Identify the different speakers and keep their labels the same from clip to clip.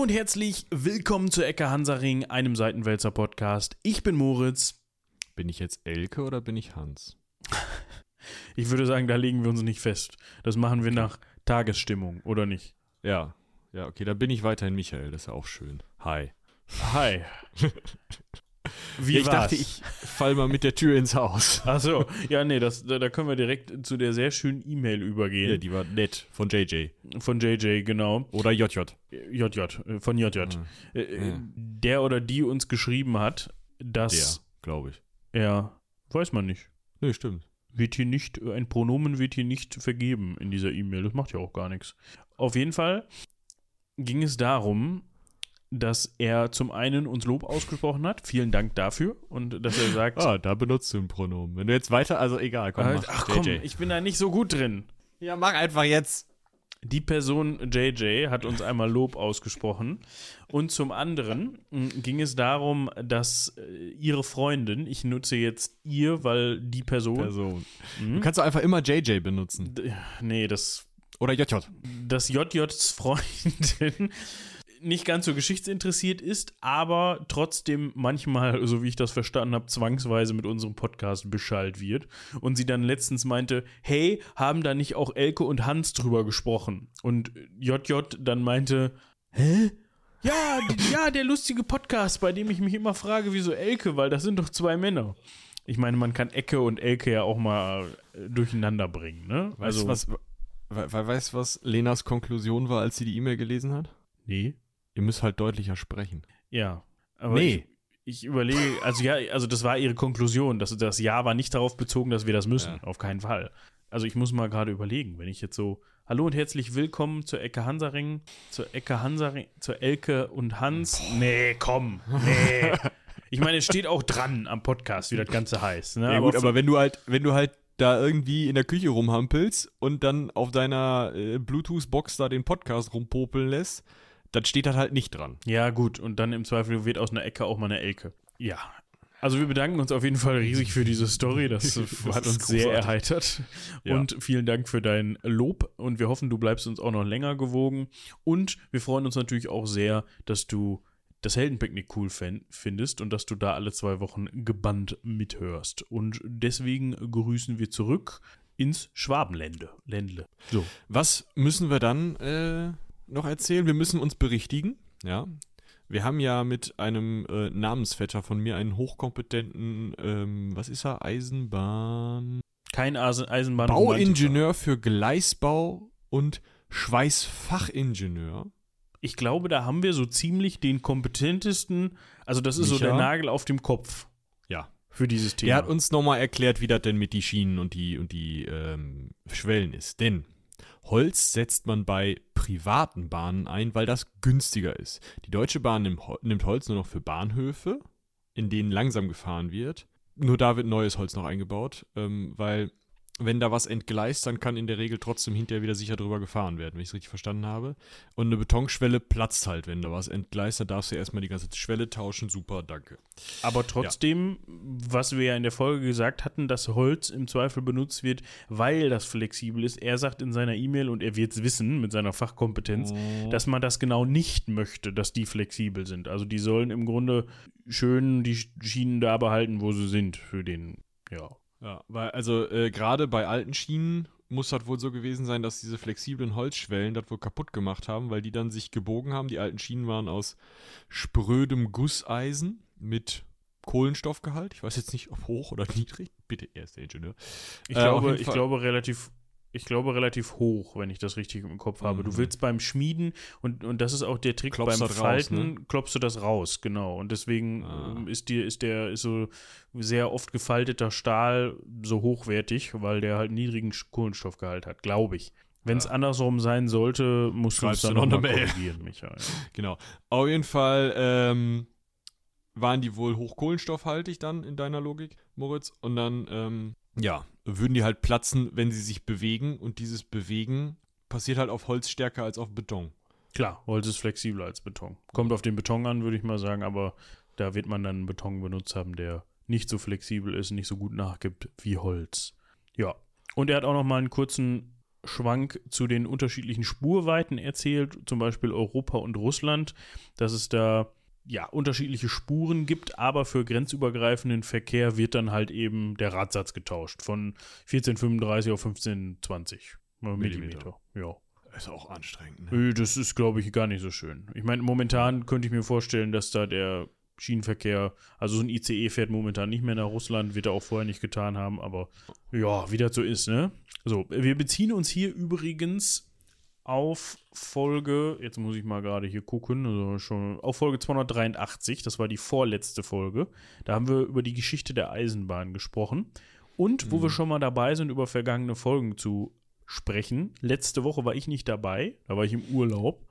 Speaker 1: Hallo und herzlich willkommen zu Ecke Hansaring, einem Seitenwälzer Podcast. Ich bin Moritz.
Speaker 2: Bin ich jetzt Elke oder bin ich Hans?
Speaker 1: Ich würde sagen, da legen wir uns nicht fest. Das machen wir nach Tagesstimmung, oder nicht?
Speaker 2: Ja, ja, okay, dann bin ich weiterhin Michael, das ist ja auch schön. Hi.
Speaker 1: Hi.
Speaker 2: Wie ja, ich war's? dachte, ich fall mal mit der Tür ins Haus.
Speaker 1: Ach so, ja, nee, das, da, da können wir direkt zu der sehr schönen E-Mail übergehen.
Speaker 2: Ja, die war nett, von JJ.
Speaker 1: Von JJ, genau.
Speaker 2: Oder JJ.
Speaker 1: JJ, von JJ. Mhm. Äh, der oder die uns geschrieben hat, dass.
Speaker 2: Der, glaube ich.
Speaker 1: Ja, weiß man nicht.
Speaker 2: Nee, stimmt.
Speaker 1: Wird hier nicht, ein Pronomen wird hier nicht vergeben in dieser E-Mail. Das macht ja auch gar nichts. Auf jeden Fall ging es darum, dass er zum einen uns Lob ausgesprochen hat. Vielen Dank dafür. Und dass er sagt.
Speaker 2: Ah, da benutzt du ein Pronomen. Wenn du jetzt weiter, also egal, komm,
Speaker 1: mach. Ach komm, ich bin da nicht so gut drin.
Speaker 2: Ja, mach einfach jetzt.
Speaker 1: Die Person JJ hat uns einmal Lob ausgesprochen. Und zum anderen hm, ging es darum, dass äh, ihre Freundin, ich nutze jetzt ihr, weil die Person.
Speaker 2: Person. Mh, du kannst doch einfach immer JJ benutzen.
Speaker 1: Nee, das.
Speaker 2: Oder JJ.
Speaker 1: Das JJs Freundin nicht ganz so geschichtsinteressiert ist, aber trotzdem manchmal, so wie ich das verstanden habe, zwangsweise mit unserem Podcast beschallt wird. Und sie dann letztens meinte, hey, haben da nicht auch Elke und Hans drüber gesprochen? Und JJ dann meinte, hä? Ja, ja, der lustige Podcast, bei dem ich mich immer frage, wieso Elke, weil das sind doch zwei Männer. Ich meine, man kann Ecke und Elke ja auch mal äh, durcheinander bringen, ne?
Speaker 2: Also, weißt du, was, weißt, was Lenas Konklusion war, als sie die E-Mail gelesen hat?
Speaker 1: Nee.
Speaker 2: Ihr müsst halt deutlicher sprechen.
Speaker 1: Ja. Aber nee. Ich, ich überlege, also ja, also das war ihre Konklusion. Das, das Ja war nicht darauf bezogen, dass wir das müssen. Ja. Auf keinen Fall. Also ich muss mal gerade überlegen, wenn ich jetzt so. Hallo und herzlich willkommen zur Ecke Hansaring, zur Ecke Hansaring, zur Elke und Hans. Boah. Nee, komm. Nee. ich meine, es steht auch dran am Podcast, wie das Ganze heißt. Ne?
Speaker 2: Ja, gut, aber, aber wenn du halt, wenn du halt da irgendwie in der Küche rumhampelst und dann auf deiner äh, Bluetooth-Box da den Podcast rumpopeln lässt, dann steht das halt nicht dran.
Speaker 1: Ja, gut. Und dann im Zweifel wird aus einer Ecke auch mal eine Elke. Ja. Also wir bedanken uns auf jeden Fall riesig für diese Story. Das, das hat uns großartig. sehr erheitert. Ja. Und vielen Dank für dein Lob. Und wir hoffen, du bleibst uns auch noch länger gewogen. Und wir freuen uns natürlich auch sehr, dass du das Heldenpicknick cool findest und dass du da alle zwei Wochen gebannt mithörst. Und deswegen grüßen wir zurück ins Schwabenländle. Ländle.
Speaker 2: So. Was müssen wir dann äh, noch erzählen. Wir müssen uns berichtigen. Ja. Wir haben ja mit einem äh, Namensvetter von mir einen hochkompetenten, ähm, was ist er? Eisenbahn.
Speaker 1: Kein Eisenbahn.
Speaker 2: Bauingenieur für Gleisbau und Schweißfachingenieur.
Speaker 1: Ich glaube, da haben wir so ziemlich den kompetentesten, also das ist Micha. so der Nagel auf dem Kopf.
Speaker 2: Ja.
Speaker 1: Für dieses Thema.
Speaker 2: Er hat uns nochmal erklärt, wie das denn mit die Schienen und die, und die ähm, Schwellen ist. Denn Holz setzt man bei privaten Bahnen ein, weil das günstiger ist. Die Deutsche Bahn nimmt Holz nur noch für Bahnhöfe, in denen langsam gefahren wird. Nur da wird neues Holz noch eingebaut, ähm, weil wenn da was entgleist, dann kann in der Regel trotzdem hinterher wieder sicher drüber gefahren werden, wenn ich es richtig verstanden habe. Und eine Betonschwelle platzt halt, wenn da was entgleist, dann darfst du erstmal die ganze Schwelle tauschen. Super, danke.
Speaker 1: Aber trotzdem, ja. was wir ja in der Folge gesagt hatten, dass Holz im Zweifel benutzt wird, weil das flexibel ist. Er sagt in seiner E-Mail, und er wird es wissen mit seiner Fachkompetenz, oh. dass man das genau nicht möchte, dass die flexibel sind. Also die sollen im Grunde schön die Schienen da behalten, wo sie sind, für den, ja.
Speaker 2: Ja, weil also äh, gerade bei alten Schienen muss das wohl so gewesen sein, dass diese flexiblen Holzschwellen das wohl kaputt gemacht haben, weil die dann sich gebogen haben. Die alten Schienen waren aus sprödem Gusseisen mit Kohlenstoffgehalt. Ich weiß jetzt nicht, ob hoch oder niedrig. Bitte, er ist der Ingenieur.
Speaker 1: Ich, äh, glaube, ich glaube relativ ich glaube, relativ hoch, wenn ich das richtig im Kopf habe. Mhm. Du willst beim Schmieden, und, und das ist auch der Trick
Speaker 2: klopfst
Speaker 1: beim Falten,
Speaker 2: raus, ne?
Speaker 1: klopfst du das raus, genau. Und deswegen ah. Ähm, ist, die, ist der ist so sehr oft gefalteter Stahl so hochwertig, weil der halt niedrigen Kohlenstoffgehalt hat, glaube ich. Wenn es ja. andersrum sein sollte, musst du es dann noch mal korrigieren, Michael.
Speaker 2: genau. Auf jeden Fall ähm, waren die wohl hochkohlenstoffhaltig dann in deiner Logik, Moritz. Und dann ähm, ja, würden die halt platzen, wenn sie sich bewegen und dieses Bewegen passiert halt auf Holz stärker als auf Beton.
Speaker 1: Klar, Holz ist flexibler als Beton. Kommt auf den Beton an, würde ich mal sagen, aber da wird man dann einen Beton benutzt haben, der nicht so flexibel ist, nicht so gut nachgibt wie Holz. Ja. Und er hat auch noch mal einen kurzen Schwank zu den unterschiedlichen Spurweiten erzählt, zum Beispiel Europa und Russland, dass es da ja unterschiedliche Spuren gibt, aber für grenzübergreifenden Verkehr wird dann halt eben der Radsatz getauscht von 1435 auf 1520 Millimeter.
Speaker 2: Millimeter.
Speaker 1: Ja.
Speaker 2: Ist auch anstrengend. Ne?
Speaker 1: Das ist, glaube ich, gar nicht so schön. Ich meine, momentan könnte ich mir vorstellen, dass da der Schienenverkehr, also so ein ICE fährt momentan nicht mehr nach Russland, wird er auch vorher nicht getan haben, aber ja, wie das so ist, ne? So, wir beziehen uns hier übrigens auf Folge, jetzt muss ich mal gerade hier gucken, also schon auf Folge 283, das war die vorletzte Folge. Da haben wir über die Geschichte der Eisenbahn gesprochen. Und wo wir schon mal dabei sind, über vergangene Folgen zu sprechen. Letzte Woche war ich nicht dabei, da war ich im Urlaub.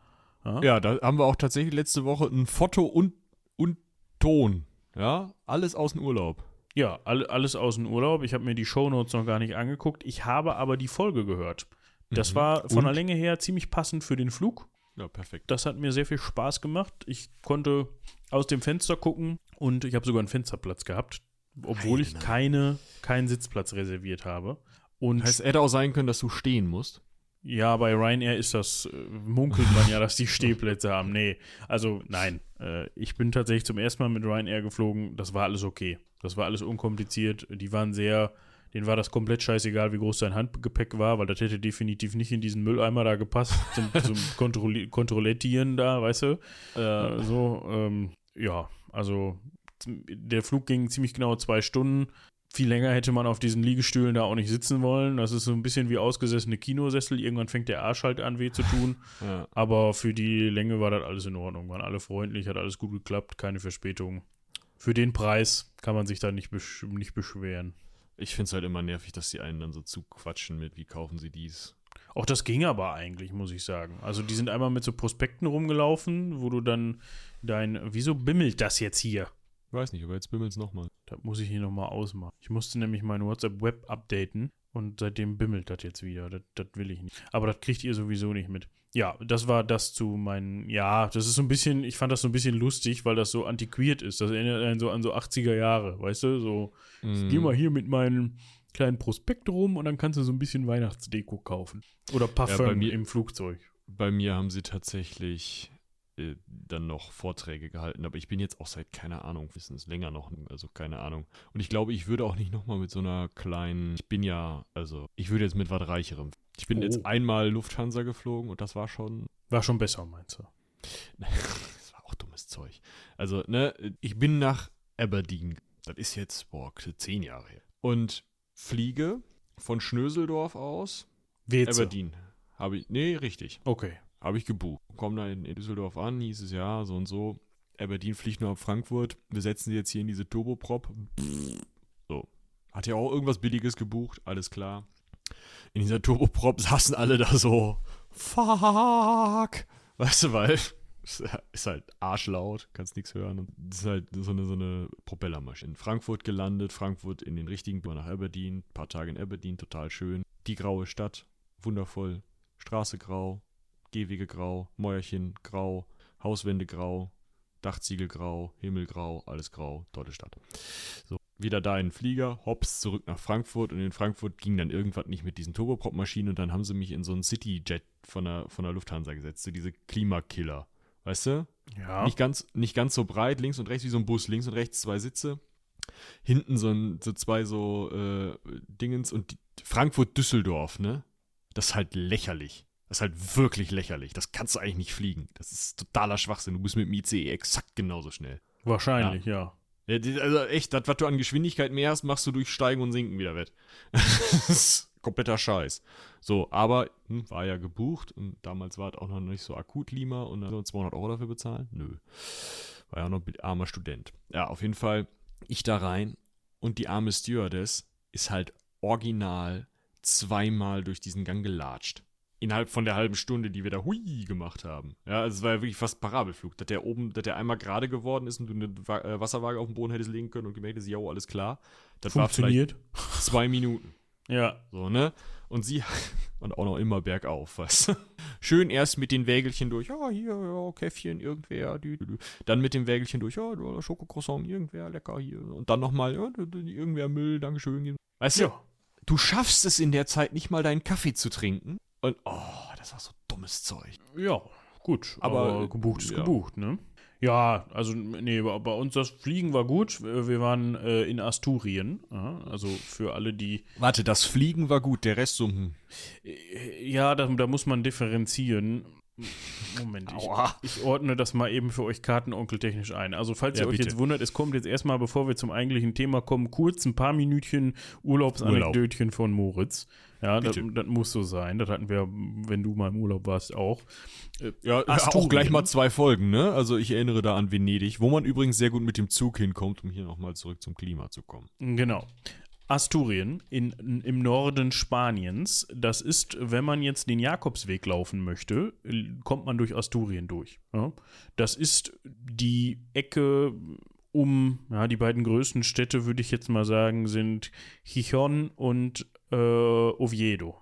Speaker 2: Ja, da haben wir auch tatsächlich letzte Woche ein Foto und, und Ton. Ja, alles aus dem Urlaub.
Speaker 1: Ja, all, alles aus dem Urlaub. Ich habe mir die Shownotes noch gar nicht angeguckt. Ich habe aber die Folge gehört. Das
Speaker 2: Mhm.
Speaker 1: war von
Speaker 2: Und?
Speaker 1: der Länge her ziemlich passend für den Flug.
Speaker 2: Ja, perfekt.
Speaker 1: Das hat mir sehr viel Spaß gemacht. Ich konnte aus dem Fenster gucken und ich habe sogar einen Fensterplatz gehabt, obwohl ich
Speaker 2: Heidenei.
Speaker 1: keine, keinen Sitzplatz reserviert habe. Und
Speaker 2: Heißt, hätte auch sein können, dass du stehen musst.
Speaker 1: ja, bei Ryanair ist das, äh, munkelt man ja, dass die Stehplätze haben. Nee, also nein. Äh, ich bin tatsächlich zum ersten Mal mit Ryanair geflogen. Das war alles okay. Das war alles unkompliziert. Die waren sehr, denen war das komplett scheißegal, wie groß dein Handgepäck war, weil das hätte definitiv nicht in diesen Mülleimer da gepasst, zum, zum Kontrolli Kontrollettieren da, weißt du. Äh, so, ähm, ja, also der Flug ging ziemlich genau zwei Stunden. Viel länger hätte man auf diesen Liegestühlen da auch nicht sitzen wollen. Das ist so ein bisschen wie ausgesessene Kinosessel. Irgendwann fängt der Arsch halt an, weh zu tun.
Speaker 2: Ja.
Speaker 1: Aber für die Länge war das alles in Ordnung. Waren alle freundlich, hat alles gut geklappt, keine Verspätung. Für den Preis kann man sich da nicht, besch nicht beschweren.
Speaker 2: Ich finde es halt immer nervig, dass die einen dann so zuquatschen mit, wie kaufen sie dies.
Speaker 1: Auch das ging aber eigentlich, muss ich sagen. Also die sind einmal mit so Prospekten rumgelaufen, wo du dann dein. Wieso bimmelt das jetzt hier?
Speaker 2: Weiß nicht, aber jetzt bimmelt's nochmal.
Speaker 1: Das muss ich hier nochmal ausmachen. Ich musste nämlich mein WhatsApp-Web updaten und seitdem bimmelt das jetzt wieder. Das, das will ich nicht. Aber das kriegt ihr sowieso nicht mit. Ja, das war das zu meinen. Ja, das ist so ein bisschen. Ich fand das so ein bisschen lustig, weil das so antiquiert ist. Das erinnert einen so an so 80er Jahre, weißt du? So, ich geh mal hier mit meinem kleinen Prospekt rum und dann kannst du so ein bisschen Weihnachtsdeko kaufen. Oder Parfum
Speaker 2: bei mir-
Speaker 1: im Flugzeug.
Speaker 2: Bei mir haben sie tatsächlich äh, dann noch Vorträge gehalten, aber ich bin jetzt auch seit, keine Ahnung, wissen es länger noch, also keine Ahnung. Und ich glaube, ich würde auch nicht nochmal mit so einer kleinen, ich bin ja, also, ich würde jetzt mit was Reicherem. Ich bin
Speaker 1: Oh.
Speaker 2: jetzt einmal Lufthansa geflogen und das war schon,
Speaker 1: War schon besser, meinst du?
Speaker 2: das war auch dummes Zeug. Also, ne, ich bin nach Aberdeen, das ist jetzt, boah, zehn Jahre her. Und fliege von Schnöseldorf aus,
Speaker 1: Weze.
Speaker 2: Aberdeen. Habe ich, nee, richtig.
Speaker 1: Okay.
Speaker 2: Habe ich gebucht. Komm da in, in Düsseldorf an, hieß es ja, so und so. Aberdeen fliegt nur ab Frankfurt. Wir setzen sie jetzt hier in diese Turboprop. So. Hat ja auch irgendwas Billiges gebucht, alles klar. In dieser Turboprop saßen alle da so. Fuck! Weißt du, weil ist halt arschlaut, kannst nichts hören. Und es ist halt so eine, so eine Propellermaschine. In Frankfurt gelandet, Frankfurt in den richtigen nach Aberdeen, paar Tage in Aberdeen, total schön. Die graue Stadt, wundervoll. Straße grau, Gehwege grau, Mäuerchen grau, Hauswände grau, Dachziegel grau, Himmel grau, alles grau, tolle Stadt. So, wieder da in Flieger, hops, zurück nach Frankfurt und in Frankfurt ging dann irgendwas nicht mit diesen Turboprop-Maschinen und dann haben sie mich in so einen Cityjet von der, von der Lufthansa gesetzt, so diese Klimakiller. Weißt du?
Speaker 1: Ja.
Speaker 2: Nicht ganz, nicht ganz so breit, links und rechts wie so ein Bus, links und rechts zwei Sitze. Hinten so, ein, so zwei so äh, Dingens und Frankfurt-Düsseldorf, ne? Das ist halt lächerlich. Das ist halt wirklich lächerlich. Das kannst du eigentlich nicht fliegen. Das ist totaler Schwachsinn. Du bist mit dem ICE exakt genauso schnell.
Speaker 1: Wahrscheinlich, ja.
Speaker 2: Ja, Also echt, das, was du an Geschwindigkeit mehr hast, machst du durch Steigen und Sinken wieder wett. das ist kompletter Scheiß. So, aber hm, war ja gebucht und damals war es auch noch nicht so akut Lima und dann 200 Euro dafür bezahlen? Nö. War ja noch ein armer Student. Ja, auf jeden Fall, ich da rein und die arme Stewardess ist halt original zweimal durch diesen Gang gelatscht. Innerhalb von der halben Stunde, die wir da hui gemacht haben. Ja, also es war ja wirklich fast Parabelflug. Dass der oben, dass der einmal gerade geworden ist und du eine Wa- äh, Wasserwaage auf den Boden hättest legen können und gemerkt hast, ja, alles klar. Das war
Speaker 1: Funktioniert.
Speaker 2: vielleicht zwei Minuten.
Speaker 1: Ja.
Speaker 2: So, ne? Und sie, und auch noch immer bergauf, du? Schön erst mit den Wägelchen durch, ja, hier, ja, Käffchen, irgendwer, dü, dü, dü. dann mit dem Wägelchen durch, ja, du, Schokocroissant, irgendwer, lecker hier. Und dann nochmal, ja, irgendwer Müll, Dankeschön. Weißt du?
Speaker 1: Ja.
Speaker 2: du schaffst es in der Zeit nicht mal deinen Kaffee zu trinken. Und oh, das war so dummes Zeug.
Speaker 1: Ja, gut.
Speaker 2: Aber,
Speaker 1: Aber, gebucht ist
Speaker 2: ja.
Speaker 1: gebucht, ne? Ja, also nee, bei bei uns das Fliegen war gut. Wir waren äh, in Asturien. Also für alle, die.
Speaker 2: Warte, das Fliegen war gut, der Rest so. Hm.
Speaker 1: Äh, Ja, da, da muss man differenzieren. Moment, ich, ich ordne das mal eben für euch kartenonkeltechnisch ein. Also, falls
Speaker 2: Ja,
Speaker 1: ihr euch
Speaker 2: bitte.
Speaker 1: jetzt wundert, es kommt jetzt erstmal, bevor wir zum eigentlichen Thema kommen, kurz ein paar Minütchen Urlaubsanekdötchen von Moritz. Ja, das, das muss so sein. Das hatten wir, wenn du mal im Urlaub warst, auch. Äh,
Speaker 2: Ja,
Speaker 1: Asturien.
Speaker 2: auch gleich mal zwei Folgen, ne? Also ich erinnere da an Venedig, wo man übrigens sehr gut mit dem Zug hinkommt, um hier nochmal zurück zum Klima zu kommen.
Speaker 1: Genau. Asturien in, im Norden Spaniens, das ist, wenn man jetzt den Jakobsweg laufen möchte, kommt man durch Asturien durch. Ja? Das ist die Ecke um, ja, die beiden größten Städte, würde ich jetzt mal sagen, sind Chichon und äh, Oviedo.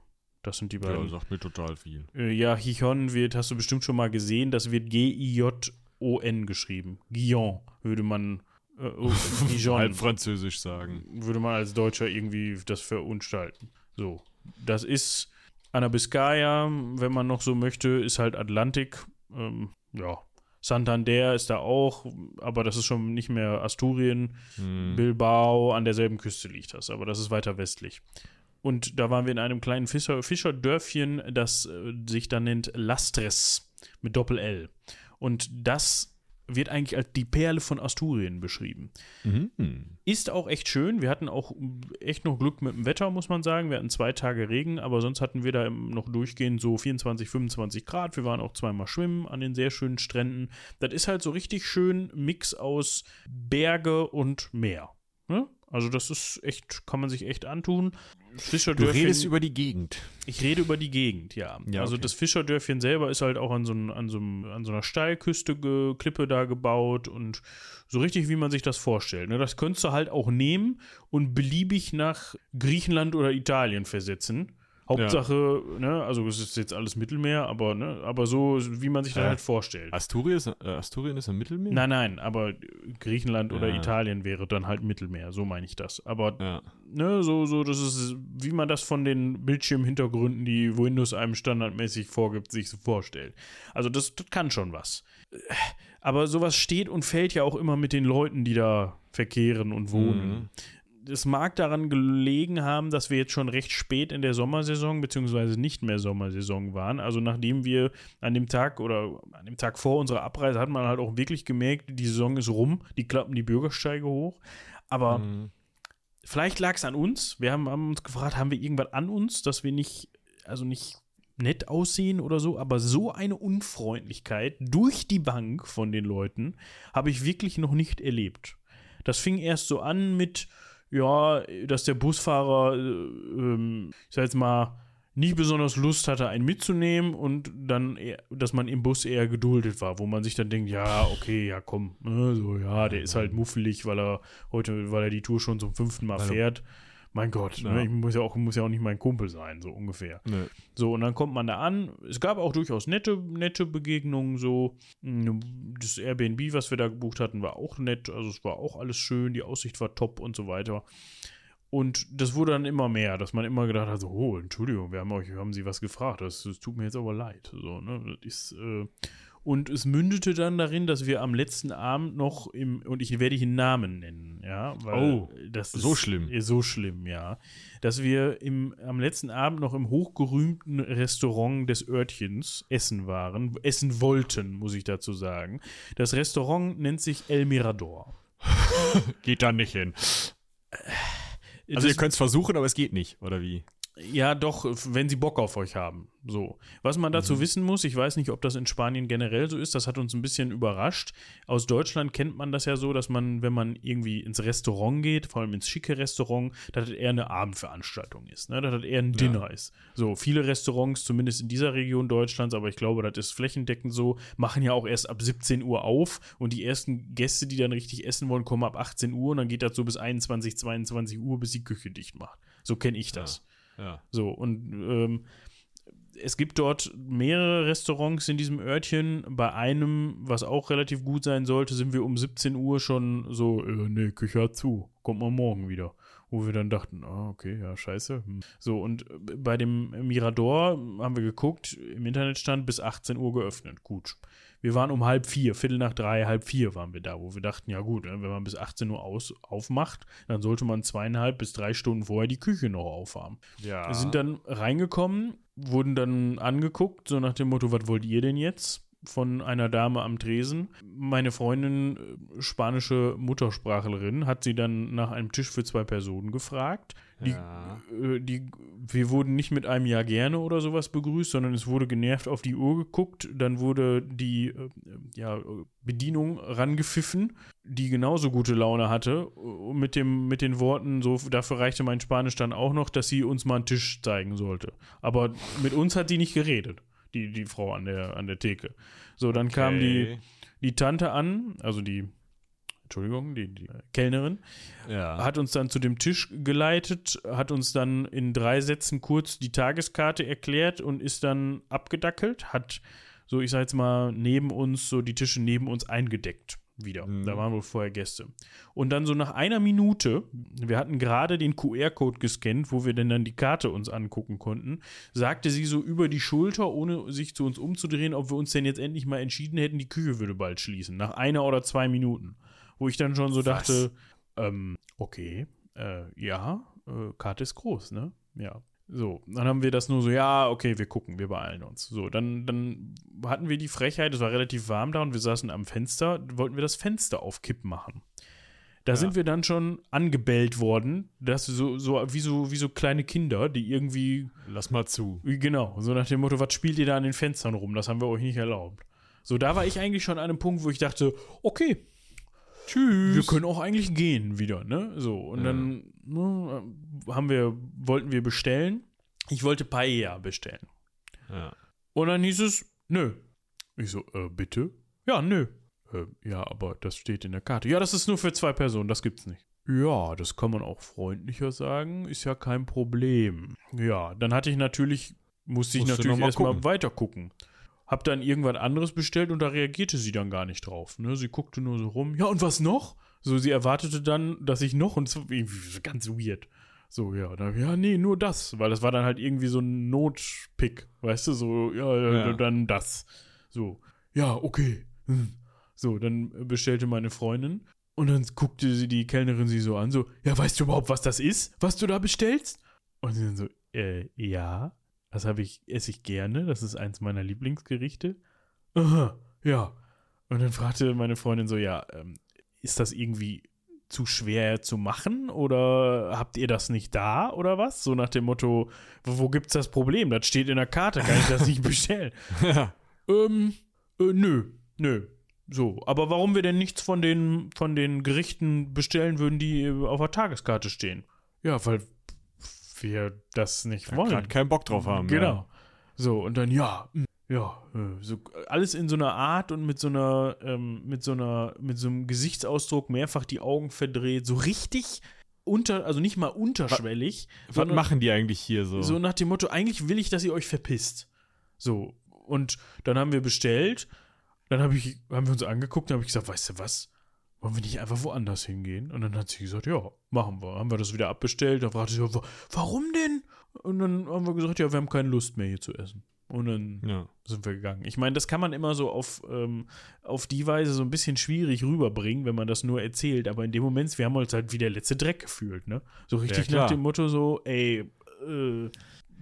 Speaker 1: Das sind die
Speaker 2: Ja,
Speaker 1: beiden.
Speaker 2: sagt mir total viel.
Speaker 1: Äh, Ja, Chichon wird, hast du bestimmt schon mal gesehen, das wird G-I-J-O-N geschrieben. Guillon würde man. Äh, oh, Dijon
Speaker 2: Halb französisch sagen.
Speaker 1: würde man als Deutscher irgendwie das verunstalten. So. Das ist an der Biscaya, wenn man noch so möchte, ist halt Atlantik. Ähm, ja. Santander ist da auch, aber das ist schon nicht mehr Asturien.
Speaker 2: Hm.
Speaker 1: Bilbao an derselben Küste liegt das, aber das ist weiter westlich. Und da waren wir in einem kleinen Fischer, Fischerdörfchen, das äh, sich dann nennt Lastres mit Doppel-L. Und das wird eigentlich als die Perle von Asturien beschrieben.
Speaker 2: Mhm.
Speaker 1: Ist auch echt schön. Wir hatten auch echt noch Glück mit dem Wetter, muss man sagen. Wir hatten zwei Tage Regen, aber sonst hatten wir da noch durchgehend so 24, 25 Grad. Wir waren auch zweimal schwimmen an den sehr schönen Stränden. Das ist halt so richtig schön Mix aus Berge und Meer. Ne? Also das ist echt, kann man sich echt antun.
Speaker 2: Du
Speaker 1: Fischerdörfchen,
Speaker 2: redest über die Gegend.
Speaker 1: ich rede über die Gegend, ja.
Speaker 2: Ja,
Speaker 1: also
Speaker 2: okay.
Speaker 1: das Fischerdörfchen selber ist halt auch an so, an so, an so einer Steilküste, Klippe da gebaut und so richtig, wie man sich das vorstellt. Ne? Das könntest du halt auch nehmen und beliebig nach Griechenland oder Italien versetzen. Hauptsache, ne, also es ist jetzt alles Mittelmeer, aber, ne, aber so, wie man sich das
Speaker 2: Äh,
Speaker 1: halt vorstellt.
Speaker 2: Asturien ist, äh, Asturien ist im Mittelmeer?
Speaker 1: Nein, nein, aber Griechenland oder
Speaker 2: Ja.
Speaker 1: Italien wäre dann halt Mittelmeer, so meine ich das. Aber
Speaker 2: Ja.
Speaker 1: ne, so, so, das ist, wie man das von den Bildschirmhintergründen, die Windows einem standardmäßig vorgibt, sich so vorstellt. Also das, das kann schon was. Aber sowas steht und fällt ja auch immer mit den Leuten, die da verkehren und wohnen.
Speaker 2: Mhm.
Speaker 1: Es mag daran gelegen haben, dass wir jetzt schon recht spät in der Sommersaison, beziehungsweise nicht mehr Sommersaison waren. Also nachdem wir an dem Tag oder an dem Tag vor unserer Abreise hat man halt auch wirklich gemerkt, die Saison ist rum, die klappen die Bürgersteige hoch. Aber
Speaker 2: Mhm.
Speaker 1: Vielleicht lag es an uns. Wir haben, haben uns gefragt, haben wir irgendwas an uns, dass wir nicht, also nicht nett aussehen oder so, aber so eine Unfreundlichkeit durch die Bank von den Leuten habe ich wirklich noch nicht erlebt. Das fing erst so an mit, ja, dass der Busfahrer, äh, ähm, ich sag jetzt mal, nicht besonders Lust hatte, einen mitzunehmen und dann, eher, dass man im Bus eher geduldet war, wo man sich dann denkt, ja, okay, ja, komm, ne, so, ja, der ist halt muffelig, weil er heute, weil er die Tour schon zum fünften Mal
Speaker 2: Also-
Speaker 1: fährt. Mein Gott,
Speaker 2: Ja.
Speaker 1: ne, ich muss ja, auch, muss ja auch nicht mein Kumpel sein, so ungefähr.
Speaker 2: Nee.
Speaker 1: So, und dann kommt man da an. Es gab auch durchaus nette, nette Begegnungen, so. Mm, Das Airbnb, was wir da gebucht hatten, war auch nett. Also es war auch alles schön, die Aussicht war top und so weiter. Und das wurde dann immer mehr, dass man immer gedacht hat, so, oh, Entschuldigung, wir haben euch, wir haben sie was gefragt, das, das tut mir jetzt aber leid. So, ne? Das ist, äh, und es mündete dann darin, dass wir am letzten Abend noch im, und ich werde hier Namen nennen, ja, weil
Speaker 2: Oh,
Speaker 1: das
Speaker 2: so
Speaker 1: ist,
Speaker 2: schlimm.
Speaker 1: äh, So schlimm, ja. Dass wir im, am letzten Abend noch im hochgerühmten Restaurant des Örtchens essen waren, essen wollten, muss ich dazu sagen. Das Restaurant nennt sich El Mirador.
Speaker 2: Geht da nicht hin. Also
Speaker 1: Das-
Speaker 2: ihr könnt es versuchen, aber es geht nicht, oder wie?
Speaker 1: Ja, doch, wenn sie Bock auf euch haben. So. Was man dazu wissen muss, ich weiß nicht, ob das in Spanien generell so ist, das hat uns ein bisschen überrascht. Aus Deutschland kennt man das ja so, dass man, wenn man irgendwie ins Restaurant geht, vor allem ins schicke Restaurant, dass das eher eine Abendveranstaltung ist, ne? dass das eher ein Dinner ist. So, viele Restaurants, zumindest in dieser Region Deutschlands, aber ich glaube, das ist flächendeckend so, machen ja auch erst ab 17 Uhr auf und die ersten Gäste, die dann richtig essen wollen, kommen ab 18 Uhr und dann geht das so bis 21, 22 Uhr, bis die Küche dicht macht. So kenne ich das.
Speaker 2: Ja.
Speaker 1: So, und ähm, es gibt dort mehrere Restaurants in diesem Örtchen. Bei einem, was auch relativ gut sein sollte, sind wir um 17 Uhr schon so, äh, nee, Küche hat zu, kommt mal morgen wieder. Wo wir dann dachten, ah, okay, ja, scheiße. Hm. So, und bei dem Mirador haben wir geguckt, im Internet stand bis 18 Uhr geöffnet. Gut. Wir waren um halb vier, Viertel nach drei, halb vier waren wir da, wo wir dachten, ja gut, ne, wenn man bis 18 Uhr aus, aufmacht, dann sollte man zweieinhalb bis drei Stunden vorher die Küche noch aufhaben.
Speaker 2: Ja.
Speaker 1: Wir sind dann reingekommen, wurden dann angeguckt, so nach dem Motto, was wollt ihr denn jetzt? Von einer Dame am Tresen. Meine Freundin, äh, spanische Muttersprachlerin, hat sie dann nach einem Tisch für zwei Personen gefragt. Die,
Speaker 2: Ja.
Speaker 1: äh, die, wir wurden nicht mit einem Ja gerne oder sowas begrüßt, sondern es wurde genervt auf die Uhr geguckt. Dann wurde die äh, ja, Bedienung rangepfiffen, die genauso gute Laune hatte. äh, Mit, dem, mit den Worten, so dafür reichte mein Spanisch dann auch noch, dass sie uns mal einen Tisch zeigen sollte. Aber mit uns hat die nicht geredet, die, die Frau an der, an der Theke. So, dann kam die,
Speaker 2: Okay.
Speaker 1: die Tante an, also die, Entschuldigung, die, die Kellnerin,
Speaker 2: Ja.
Speaker 1: hat uns dann zu dem Tisch geleitet, hat uns dann in drei Sätzen kurz die Tageskarte erklärt und ist dann abgedackelt, hat so, ich sag jetzt mal, neben uns, so die Tische neben uns eingedeckt wieder.
Speaker 2: Mhm.
Speaker 1: Da waren wohl vorher Gäste. Und dann so nach einer Minute, wir hatten gerade den QR-Code gescannt, wo wir denn dann die Karte uns angucken konnten, sagte sie so über die Schulter, ohne sich zu uns umzudrehen, ob wir uns denn jetzt endlich mal entschieden hätten, die Küche würde bald schließen. Nach einer oder zwei Minuten. Wo ich dann schon so
Speaker 2: Was?
Speaker 1: dachte, ähm, okay, äh, ja, äh, Karte ist groß, ne? Ja. So, dann haben wir das nur so, ja, okay, wir gucken, wir beeilen uns. So, dann, dann hatten wir die Frechheit, es war relativ warm da und wir saßen am Fenster, wollten wir das Fenster auf Kipp machen. Da
Speaker 2: Ja.
Speaker 1: sind wir dann schon angebellt worden, dass so, so, wie so, wie so kleine Kinder, die irgendwie,
Speaker 2: Lass mal zu.
Speaker 1: genau, so nach dem Motto, was spielt ihr da an den Fenstern rum? Das haben wir euch nicht erlaubt. So, da war ich eigentlich schon an einem Punkt, wo ich dachte, okay,
Speaker 2: Tschüss.
Speaker 1: wir können auch eigentlich gehen wieder, ne? So, und
Speaker 2: Ja.
Speaker 1: dann ne, haben wir, wollten wir bestellen. Ich wollte Paella bestellen.
Speaker 2: Ja.
Speaker 1: Und dann hieß es, nö. Ich so, äh, bitte? Ja, nö. Äh, ja, aber das steht in der Karte. Ja, das ist nur für zwei Personen, das gibt's nicht. Ja, das kann man auch freundlicher sagen, ist ja kein Problem. Ja, dann hatte ich natürlich, musste ich
Speaker 2: Musst
Speaker 1: natürlich erstmal weiter gucken. Hab dann irgendwas anderes bestellt und da reagierte sie dann gar nicht drauf. Ne? Sie guckte nur so rum. Ja, und was noch? So, sie erwartete dann, dass ich noch und so, ganz weird. So, ja, dann, ja, nee, nur das, weil das war dann halt irgendwie so ein Notpick, weißt du, so, ja,
Speaker 2: Ja.
Speaker 1: dann das. So, ja, okay. Hm. So, dann bestellte meine Freundin und dann guckte sie die Kellnerin sie so an, so, ja, weißt du überhaupt, was das ist, was du da bestellst? Und sie dann so, äh, ja, das habe ich, esse ich gerne, das ist eins meiner Lieblingsgerichte. Aha, ja. Und dann fragte meine Freundin so, ja, ähm, ist das irgendwie zu schwer zu machen oder habt ihr das nicht da oder was? So nach dem Motto, wo, wo gibt's das Problem? Das steht in der Karte, kann ich das nicht bestellen? ähm, äh, nö, nö. So, aber warum wir denn nichts von den, von den Gerichten bestellen würden, die äh, auf der Tageskarte stehen? Ja, weil wir das nicht wollen.
Speaker 2: Gerade keinen Bock drauf haben.
Speaker 1: Genau.
Speaker 2: Ja.
Speaker 1: So, und dann, ja, mm, ja, äh, so alles in so einer Art und mit so einer, ähm, mit so einer, mit so einem Gesichtsausdruck mehrfach die Augen verdreht, so richtig unter, also nicht mal unterschwellig,
Speaker 2: Was
Speaker 1: sondern
Speaker 2: machen die eigentlich hier so?
Speaker 1: so nach dem Motto, eigentlich will ich, dass ihr euch verpisst. So, und dann haben wir bestellt, dann hab ich, haben wir uns angeguckt, dann habe ich gesagt, weißt du was, wollen wir nicht einfach woanders hingehen? Und dann hat sie gesagt, ja, machen wir. Haben wir das wieder abbestellt, dann fragte sie, ja, wa- warum denn? Und dann haben wir gesagt, ja, wir haben keine Lust mehr hier zu essen. Und dann
Speaker 2: ja.
Speaker 1: sind wir gegangen. Ich meine, das kann man immer so auf, ähm, auf die Weise so ein bisschen schwierig rüberbringen, wenn man das nur erzählt. Aber in dem Moment, wir haben uns halt wie der letzte Dreck gefühlt, ne? So richtig
Speaker 2: klar.
Speaker 1: nach dem Motto so, ey, äh,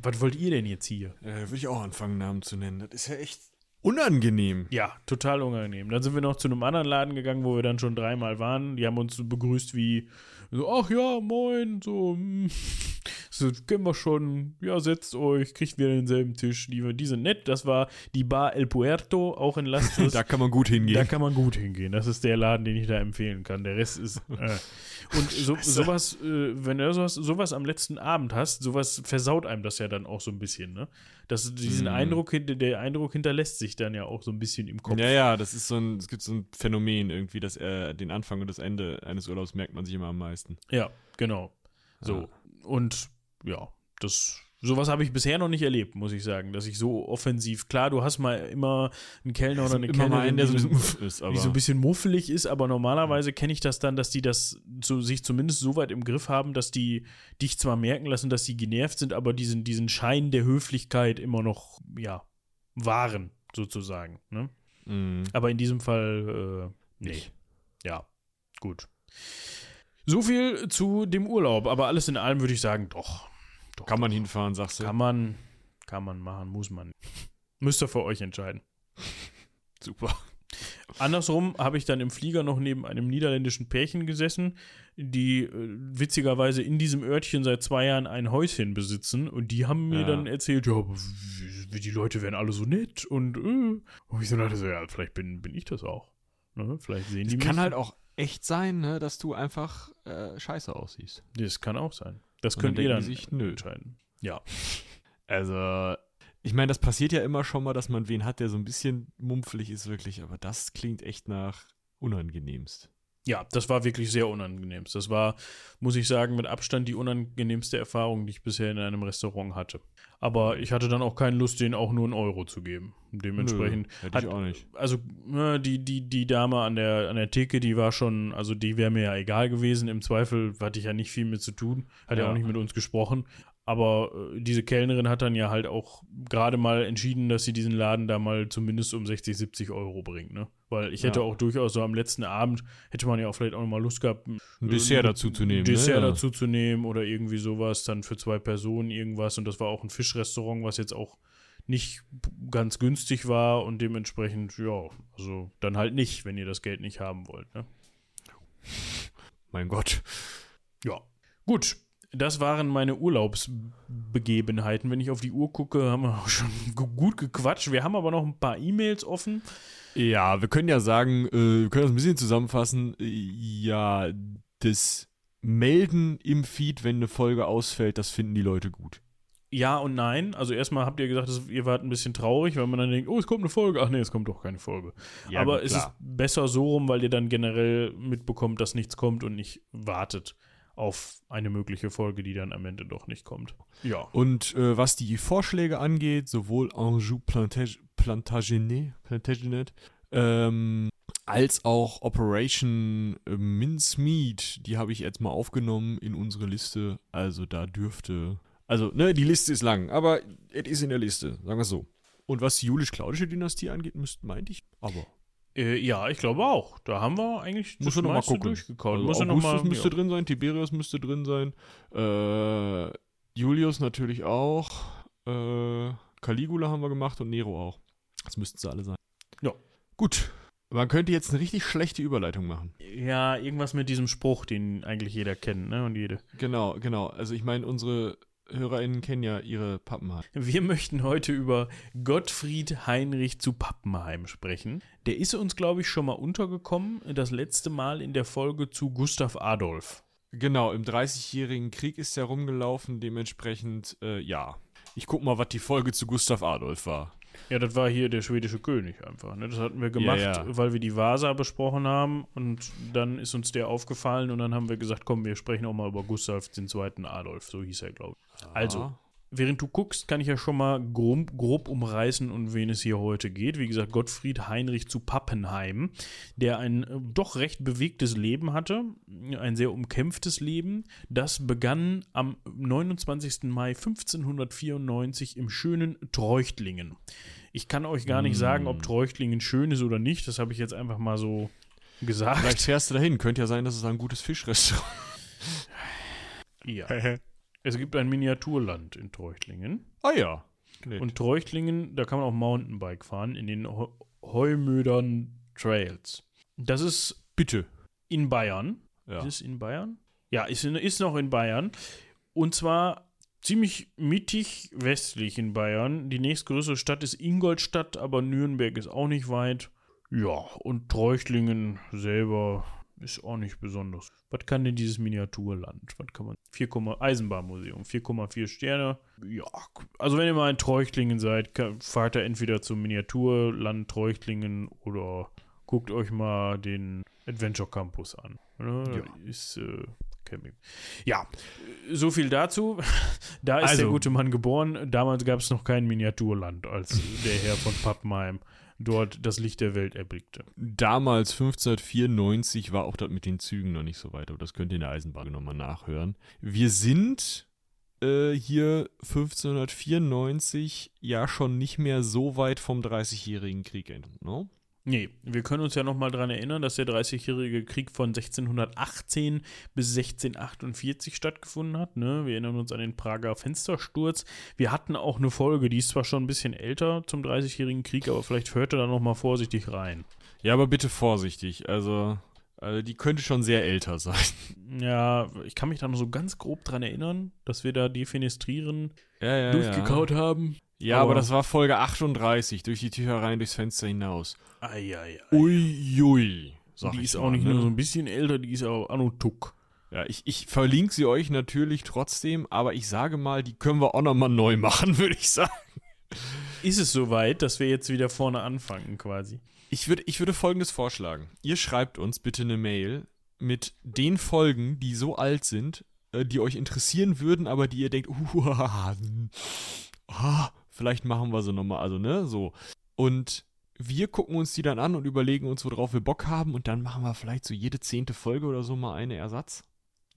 Speaker 1: was wollt ihr denn jetzt hier?
Speaker 2: Äh, Würde ich auch anfangen, Namen zu nennen. Das ist ja echt unangenehm.
Speaker 1: Ja, total unangenehm. Dann sind wir noch zu einem anderen Laden gegangen, wo wir dann schon dreimal waren. Die haben uns begrüßt wie so, ach ja, moin, so, hm, so kennen wir schon. Ja, setzt euch, kriegt wieder denselben Tisch. Die, die sind nett. Das war die Bar El Puerto, auch in Lastres.
Speaker 2: Da kann man gut hingehen.
Speaker 1: Da kann man gut hingehen. Das ist der Laden, den ich da empfehlen kann. Der Rest ist. Äh. Und so, sowas, äh, wenn du sowas, sowas am letzten Abend hast, sowas versaut einem das ja dann auch so ein bisschen, ne? Das, diesen
Speaker 2: Mm.
Speaker 1: Eindruck, der Eindruck hinterlässt sich dann ja auch so ein bisschen im Kopf.
Speaker 2: ja, ja, das ist so ein, es gibt so ein Phänomen irgendwie, dass äh, den Anfang und das Ende eines Urlaubs merkt man sich immer am meisten.
Speaker 1: Ja, genau. So.
Speaker 2: Ah.
Speaker 1: Und ja, das Sowas habe ich bisher noch nicht erlebt, muss ich sagen, dass ich so offensiv, klar, du hast mal immer einen Kellner oder eine Kellnerin,
Speaker 2: der so ist,
Speaker 1: die so ein bisschen muffelig ist, aber normalerweise kenne ich das dann, dass die das so, sich zumindest so weit im Griff haben, dass die dich zwar merken lassen, dass sie genervt sind, aber diesen, diesen Schein der Höflichkeit immer noch, ja, wahren, sozusagen. Ne?
Speaker 2: Mhm.
Speaker 1: Aber in diesem Fall, äh, nee.
Speaker 2: Nicht.
Speaker 1: Ja, gut. So viel zu dem Urlaub, aber alles in allem würde ich sagen, doch. Doch
Speaker 2: kann man hinfahren, sagst du?
Speaker 1: Kann man, kann man machen, muss man. Müsst ihr für euch entscheiden.
Speaker 2: Super.
Speaker 1: Andersrum habe ich dann im Flieger noch neben einem niederländischen Pärchen gesessen, die äh, witzigerweise in diesem Örtchen seit zwei Jahren ein Häuschen besitzen und die haben mir
Speaker 2: Ja.
Speaker 1: dann erzählt, ja, die Leute wären alle so nett und, äh. und ich so dachte so, ja, vielleicht bin, bin ich das auch. Ne? Vielleicht sehen die
Speaker 2: Es kann
Speaker 1: mich.
Speaker 2: halt auch echt sein, ne, dass du einfach äh, scheiße aussiehst.
Speaker 1: Das kann auch sein. Das könnt
Speaker 2: dann
Speaker 1: ihr dann
Speaker 2: sich, nö.
Speaker 1: entscheiden. Ja.
Speaker 2: Also, ich meine, das passiert ja immer schon mal, dass man wen hat, der so ein bisschen mumpfelig ist, wirklich, aber das klingt echt nach unangenehmst.
Speaker 1: Ja, das war wirklich sehr unangenehm. Das war, muss ich sagen, mit Abstand die unangenehmste Erfahrung, die ich bisher in einem Restaurant hatte. Aber ich hatte dann auch keine Lust, denen auch nur einen Euro zu geben. Dementsprechend.
Speaker 2: Nö, hätte
Speaker 1: hat-
Speaker 2: ich auch nicht.
Speaker 1: Also, ne, die, die, die Dame an der, an der Theke, die war schon, also die wäre mir ja egal gewesen. Im Zweifel hatte ich ja nicht viel mit zu tun. Hat ja,
Speaker 2: Ja.
Speaker 1: auch nicht mit uns gesprochen. Aber äh, diese Kellnerin hat dann ja halt auch gerade mal entschieden, dass sie diesen Laden da mal zumindest um 60, 70 Euro bringt, ne? Weil ich hätte
Speaker 2: Ja.
Speaker 1: auch durchaus so am letzten Abend, hätte man ja auch vielleicht auch noch mal Lust gehabt,
Speaker 2: Ein Dessert dazu zu nehmen.
Speaker 1: Dessert
Speaker 2: ne?
Speaker 1: dazu zu nehmen oder irgendwie sowas, dann für zwei Personen irgendwas. Und das war auch ein Fischrestaurant, was jetzt auch nicht ganz günstig war und dementsprechend, ja, also dann halt nicht, wenn ihr das Geld nicht haben wollt. Ne?
Speaker 2: Mein Gott.
Speaker 1: Ja. Gut. Das waren meine Urlaubsbegebenheiten. Wenn ich auf die Uhr gucke, haben wir auch schon gu- gut gequatscht. Wir haben aber noch ein paar E-Mails offen.
Speaker 2: Ja, wir können ja sagen, äh, wir können das ein bisschen zusammenfassen. Ja, das Melden im Feed, wenn eine Folge ausfällt, das finden die Leute gut.
Speaker 1: Ja und nein. Also erstmal habt ihr gesagt, ihr wart ein bisschen traurig, weil man dann denkt, oh, es kommt eine Folge. Ach nee, es kommt doch keine Folge.
Speaker 2: Ja,
Speaker 1: Aber
Speaker 2: gut,
Speaker 1: es ist besser so rum, weil ihr dann generell mitbekommt, dass nichts kommt und nicht wartet auf eine mögliche Folge, die dann am Ende doch nicht kommt. Ja.
Speaker 2: Und äh, was die Vorschläge angeht, sowohl Anjou Plantage, Plantagenet, Plantagenet ähm, als auch Operation äh, Mincemeat, die habe ich jetzt mal aufgenommen in unsere Liste. Also da dürfte. Also, ne, die Liste ist lang, aber es ist in der Liste, sagen wir es so. Und was die julisch-klaudische Dynastie angeht, müsste, meinte ich, aber.
Speaker 1: Äh, ja, ich glaube auch. Da haben wir eigentlich
Speaker 2: Muss er noch mal gucken.
Speaker 1: durchgekaut.
Speaker 2: Also
Speaker 1: Muss er noch
Speaker 2: Augustus
Speaker 1: mal,
Speaker 2: müsste
Speaker 1: ja.
Speaker 2: drin sein, Tiberius müsste drin sein, äh, Julius natürlich auch, äh, Caligula haben wir gemacht und Nero auch. Das müssten sie alle sein.
Speaker 1: Ja.
Speaker 2: Gut. Man könnte jetzt eine richtig schlechte Überleitung machen.
Speaker 1: Ja, irgendwas mit diesem Spruch, den eigentlich jeder kennt, ne? Und jede.
Speaker 2: Genau, genau. Also ich meine, unsere HörerInnen kennen ja ihre Pappenheim.
Speaker 1: Wir möchten heute über Gottfried Heinrich zu Pappenheim sprechen. Der ist uns, glaube ich, schon mal untergekommen. Das letzte Mal in der Folge zu Gustav Adolf.
Speaker 2: Genau, im 30-jährigen Krieg ist er rumgelaufen, dementsprechend, äh, ja. Ich guck mal, was die Folge zu Gustav Adolf war.
Speaker 1: Ja, das war hier der schwedische König einfach. Ne? Das hatten wir gemacht,
Speaker 2: Ja, ja.
Speaker 1: weil wir die Vasa besprochen haben und dann ist uns der aufgefallen und dann haben wir gesagt, komm, wir sprechen auch mal über Gustav II. Adolf, so hieß er, glaube ich. Also,
Speaker 2: Ah.
Speaker 1: Während du guckst, kann ich ja schon mal grob, grob umreißen, um wen es hier heute geht. Wie gesagt, Gottfried Heinrich zu Pappenheim, der ein äh, doch recht bewegtes Leben hatte, ein sehr umkämpftes Leben. Das begann am 29. Mai 1594 im schönen Treuchtlingen. Ich kann euch gar nicht sagen, ob Treuchtlingen schön ist oder nicht. Das habe ich jetzt einfach mal so gesagt.
Speaker 2: Vielleicht fährst du dahin. Könnte ja sein, dass es ein gutes Fischrestaurant
Speaker 1: Ja. Es gibt ein Miniaturland in Treuchtlingen.
Speaker 2: Ah ja.
Speaker 1: Und Treuchtlingen, da kann man auch Mountainbike fahren in den Heu- Heumödern Trails. Das ist
Speaker 2: bitte.
Speaker 1: in Bayern.
Speaker 2: Ja.
Speaker 1: Ist es in Bayern? Ja, ist, in, ist noch in Bayern. Und zwar ziemlich mittig westlich in Bayern. Die nächstgrößere Stadt ist Ingolstadt, aber Nürnberg ist auch nicht weit. Ja, und Treuchtlingen selber ist auch nicht besonders. Was kann denn dieses Miniaturland? Was kann man? 4, Eisenbahnmuseum, 4,4 Sterne. Ja, also wenn ihr mal in Treuchtlingen seid, fahrt ihr entweder zum Miniaturland Treuchtlingen oder guckt euch mal den Adventure Campus an. Ne?
Speaker 2: Ja.
Speaker 1: Ist, äh. Ja, so viel dazu. Da ist
Speaker 2: Also-
Speaker 1: der gute Mann geboren. Damals gab es noch kein Miniaturland, als der Herr von Pappenheim dort das Licht der Welt erblickte.
Speaker 2: Damals, 1594, war auch das mit den Zügen noch nicht so weit, aber das könnt ihr in der Eisenbahn nochmal nachhören. Wir sind äh, hier 1594 ja schon nicht mehr so weit vom Dreißigjährigen Krieg entfernt, ne?
Speaker 1: Nee, wir können uns ja noch mal daran erinnern, dass der Dreißigjährige Krieg von 1618 bis 1648 stattgefunden hat. Ne? Wir erinnern uns an den Prager Fenstersturz. Wir hatten auch eine Folge, die ist zwar schon ein bisschen älter zum Dreißigjährigen Krieg, aber vielleicht hört ihr da noch mal vorsichtig rein.
Speaker 2: Ja, aber bitte vorsichtig, also, also die könnte schon sehr älter sein.
Speaker 1: Ja, ich kann mich da noch so ganz grob dran erinnern, dass wir da Defenestrieren
Speaker 2: Ja, ja,
Speaker 1: durchgekaut haben.
Speaker 2: Ja, aber,
Speaker 1: Aber-
Speaker 2: das war Folge 38, durch die Tür rein, durchs Fenster hinaus.
Speaker 1: Eieiei.
Speaker 2: Uiui. Sag
Speaker 1: Die ist
Speaker 2: mal,
Speaker 1: auch nicht
Speaker 2: ne?
Speaker 1: nur so ein bisschen älter, die ist auch Anno Tuck.
Speaker 2: Ja, ich, ich verlinke sie euch natürlich trotzdem, aber ich sage mal, die können wir auch nochmal neu machen, würde ich sagen.
Speaker 1: Ist es soweit, dass wir jetzt wieder vorne anfangen quasi?
Speaker 2: Ich, würd, ich würde folgendes vorschlagen. Ihr schreibt uns bitte eine Mail mit den Folgen, die so alt sind, äh, die euch interessieren würden, aber die ihr denkt, uah, ah, vielleicht machen wir sie nochmal, also ne, so. Und wir gucken uns die dann an und überlegen uns, worauf wir Bock haben und dann machen wir vielleicht so jede zehnte Folge oder so mal eine Ersatz.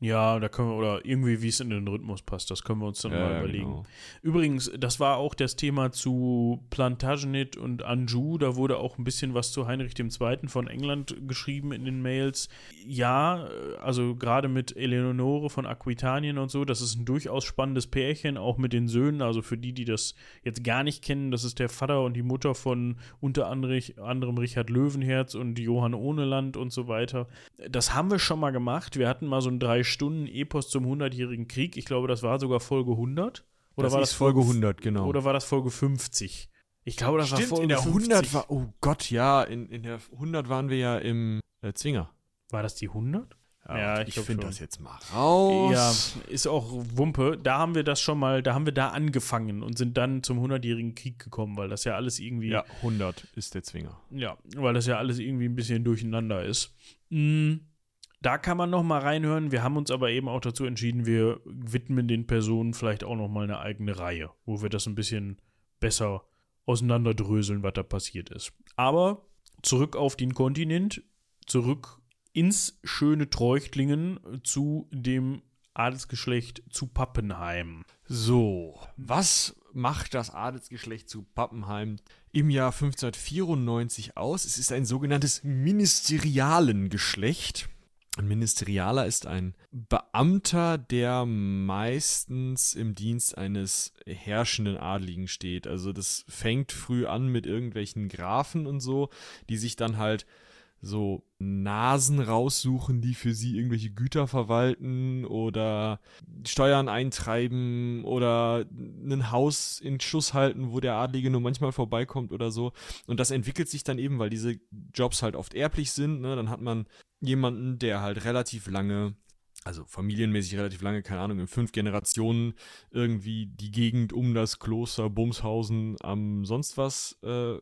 Speaker 1: Ja, da können wir, oder irgendwie, wie es in den Rhythmus passt, das können wir uns dann mal überlegen.
Speaker 2: genau.
Speaker 1: Übrigens, das war auch das Thema zu Plantagenet und Anjou. Da wurde auch ein bisschen was zu Heinrich II. von England geschrieben in den Mails. Ja, also gerade mit Eleonore von Aquitanien und so, das ist ein durchaus spannendes Pärchen, auch mit den Söhnen. Also für die, die das jetzt gar nicht kennen, das ist der Vater und die Mutter von unter anderem, anderem Richard Löwenherz und Johann Ohneland und so weiter. Das haben wir schon mal gemacht. Wir hatten mal so ein drei Stunden Epos zum 100-jährigen Krieg. Ich glaube, das war sogar Folge 100. Oder
Speaker 2: das
Speaker 1: war
Speaker 2: ist
Speaker 1: das
Speaker 2: Folge 100, genau.
Speaker 1: Oder war das Folge 50? Ich glaube, das war
Speaker 2: Stimmt,
Speaker 1: Folge
Speaker 2: in der
Speaker 1: 50.
Speaker 2: 100 war, oh Gott, ja, in, in der 100 waren wir ja im äh, Zwinger.
Speaker 1: War das die 100? Ja, ich
Speaker 2: ich finde das jetzt mal raus.
Speaker 1: Ja, ist auch Wumpe. Da haben wir das schon mal, da haben wir da angefangen und sind dann zum 100-jährigen Krieg gekommen, weil das ja alles irgendwie,
Speaker 2: Ja, 100 ist der Zwinger.
Speaker 1: ja, weil das ja alles irgendwie ein bisschen durcheinander ist. Mm, Da kann man noch mal reinhören. Wir haben uns aber eben auch dazu entschieden, wir widmen den Personen vielleicht auch noch mal eine eigene Reihe, wo wir das ein bisschen besser auseinanderdröseln, was da passiert ist. Aber zurück auf den Kontinent, zurück ins schöne Treuchtlingen zu dem Adelsgeschlecht zu Pappenheim.
Speaker 2: So, was macht das Adelsgeschlecht zu Pappenheim im Jahr 1594 aus? Es ist ein sogenanntes Ministerialengeschlecht. Ein Ministerialer ist ein Beamter, der meistens im Dienst eines herrschenden Adligen steht. Also das fängt früh an mit irgendwelchen Grafen und so, die sich dann halt so Nasen raussuchen, die für sie irgendwelche Güter verwalten oder Steuern eintreiben oder ein Haus in Schuss halten, wo der Adlige nur manchmal vorbeikommt oder so. Und das entwickelt sich dann eben, weil diese Jobs halt oft erblich sind. Ne? Dann hat man jemanden, der halt relativ lange also familienmäßig relativ lange, keine Ahnung, in fünf Generationen irgendwie die Gegend um das Kloster Bumshausen am sonst was äh,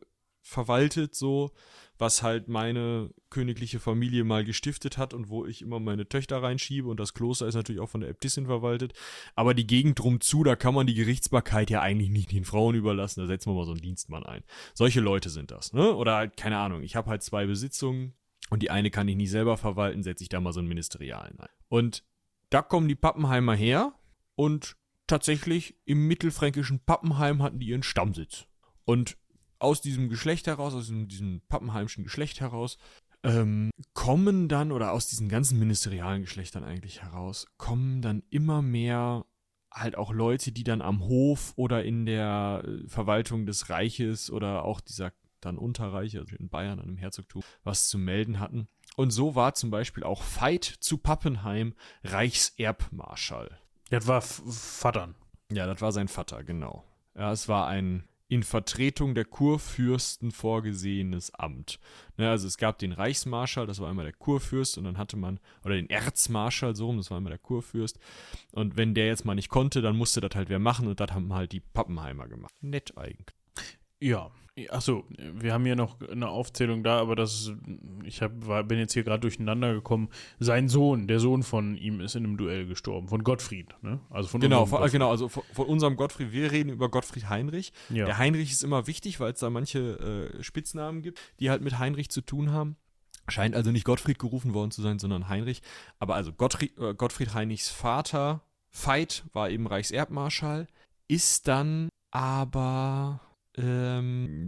Speaker 2: verwaltet, so, was halt meine königliche Familie mal gestiftet hat und wo ich immer meine Töchter reinschiebe und das Kloster ist natürlich auch von der Äbtissin verwaltet. Aber die Gegend drum zu, da kann man die Gerichtsbarkeit ja eigentlich nicht den Frauen überlassen, da setzen wir mal so einen Dienstmann ein. Solche Leute sind das, ne? Oder halt, keine Ahnung, ich habe halt zwei Besitzungen und die eine kann ich nicht selber verwalten, setze ich da mal so einen Ministerialen ein. Und da kommen die Pappenheimer her und tatsächlich im mittelfränkischen Pappenheim hatten die ihren Stammsitz. Und aus diesem Geschlecht heraus, aus diesem, diesem pappenheimischen Geschlecht heraus, ähm, kommen dann, oder aus diesen ganzen ministerialen Geschlechtern eigentlich heraus, kommen dann immer mehr halt auch Leute, die dann am Hof oder in der äh, Verwaltung des Reiches oder auch dieser dann Unterreiche, also in Bayern, an dem Herzogtum, was zu melden hatten. Und so war zum Beispiel auch Veit zu Pappenheim Reichserbmarschall.
Speaker 1: Das war F Vatern.
Speaker 2: Ja, das war sein Vater, genau. Ja, es war ein in Vertretung der Kurfürsten vorgesehenes Amt. Ne, also es gab den Reichsmarschall, das war einmal der Kurfürst, und dann hatte man, oder den Erzmarschall, so das war einmal der Kurfürst. Und wenn der jetzt mal nicht konnte, dann musste das halt wer machen, und das haben halt die Pappenheimer gemacht. Nett eigentlich.
Speaker 1: Ja. Achso, wir haben hier noch eine Aufzählung da, aber das ich hab, war, bin jetzt hier gerade durcheinander gekommen. Sein Sohn, der Sohn von ihm, ist in einem Duell gestorben, von Gottfried, ne? Also von
Speaker 2: Genau, von,
Speaker 1: Gottfried.
Speaker 2: genau, also von, von unserem Gottfried, wir reden über Gottfried Heinrich.
Speaker 1: Ja.
Speaker 2: Der Heinrich ist immer wichtig, weil es da manche äh, Spitznamen gibt, die halt mit Heinrich zu tun haben. Scheint also nicht Gottfried gerufen worden zu sein, sondern Heinrich. Aber also Gottfried, äh, Gottfried Heinrichs Vater, Veit, war eben Reichserbmarschall, ist dann aber, ähm,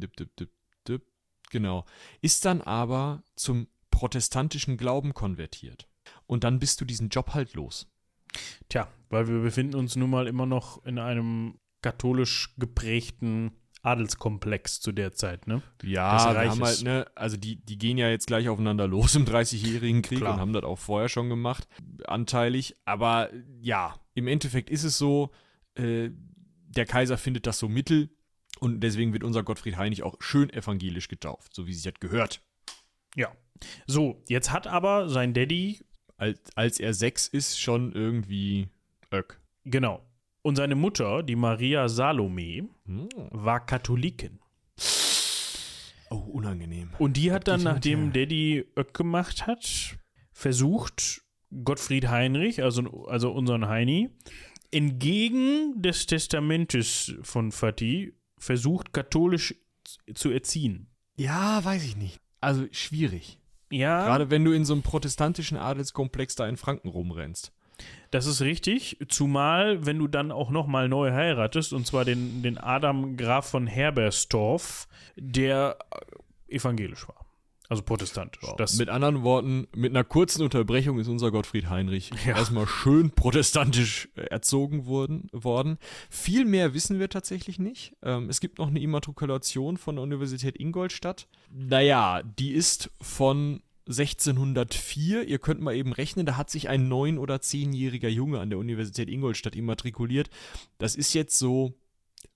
Speaker 2: genau, ist dann aber zum protestantischen Glauben konvertiert. Und dann bist du diesen Job halt los.
Speaker 1: Tja, weil wir befinden uns nun mal immer noch in einem katholisch geprägten Adelskomplex zu der Zeit, ne?
Speaker 2: Ja, halt, ne, also die, die gehen ja jetzt gleich aufeinander los im 30-jährigen Krieg
Speaker 1: Klar.
Speaker 2: und haben das auch vorher schon gemacht, anteilig. Aber ja, im Endeffekt ist es so, äh, der Kaiser findet das so mittel und deswegen wird unser Gottfried Heinrich auch schön evangelisch getauft, so wie sich das gehört.
Speaker 1: Ja. So, jetzt hat aber sein Daddy,
Speaker 2: Als, als er sechs ist, schon irgendwie Öck.
Speaker 1: genau, und seine Mutter, die Maria Salome,
Speaker 2: Hm.
Speaker 1: war Katholikin.
Speaker 2: Oh, unangenehm.
Speaker 1: Und die hat dann, nachdem. Daddy Öck gemacht hat, versucht, Gottfried Heinrich, also, also unseren Heini, entgegen des Testamentes von Fatih, versucht, katholisch zu erziehen.
Speaker 2: Ja, weiß ich nicht. Also schwierig.
Speaker 1: Ja,
Speaker 2: Gerade wenn du in so einem protestantischen Adelskomplex da in Franken rumrennst.
Speaker 1: das ist richtig. Zumal, wenn du dann auch nochmal neu heiratest, und zwar den, den Adam Graf von Herberstorff, der äh, evangelisch war. Also protestantisch. Das,
Speaker 2: mit anderen Worten, mit einer kurzen Unterbrechung ist unser Gottfried Heinrich
Speaker 1: Ja.
Speaker 2: erstmal schön protestantisch äh, erzogen worden, worden. Viel mehr wissen wir tatsächlich nicht. Ähm, es gibt noch eine Immatrikulation von der Universität Ingolstadt. Naja, die ist von 1604. Ihr könnt mal eben rechnen, da hat sich ein neun- oder zehnjähriger Junge an der Universität Ingolstadt immatrikuliert. Das ist jetzt so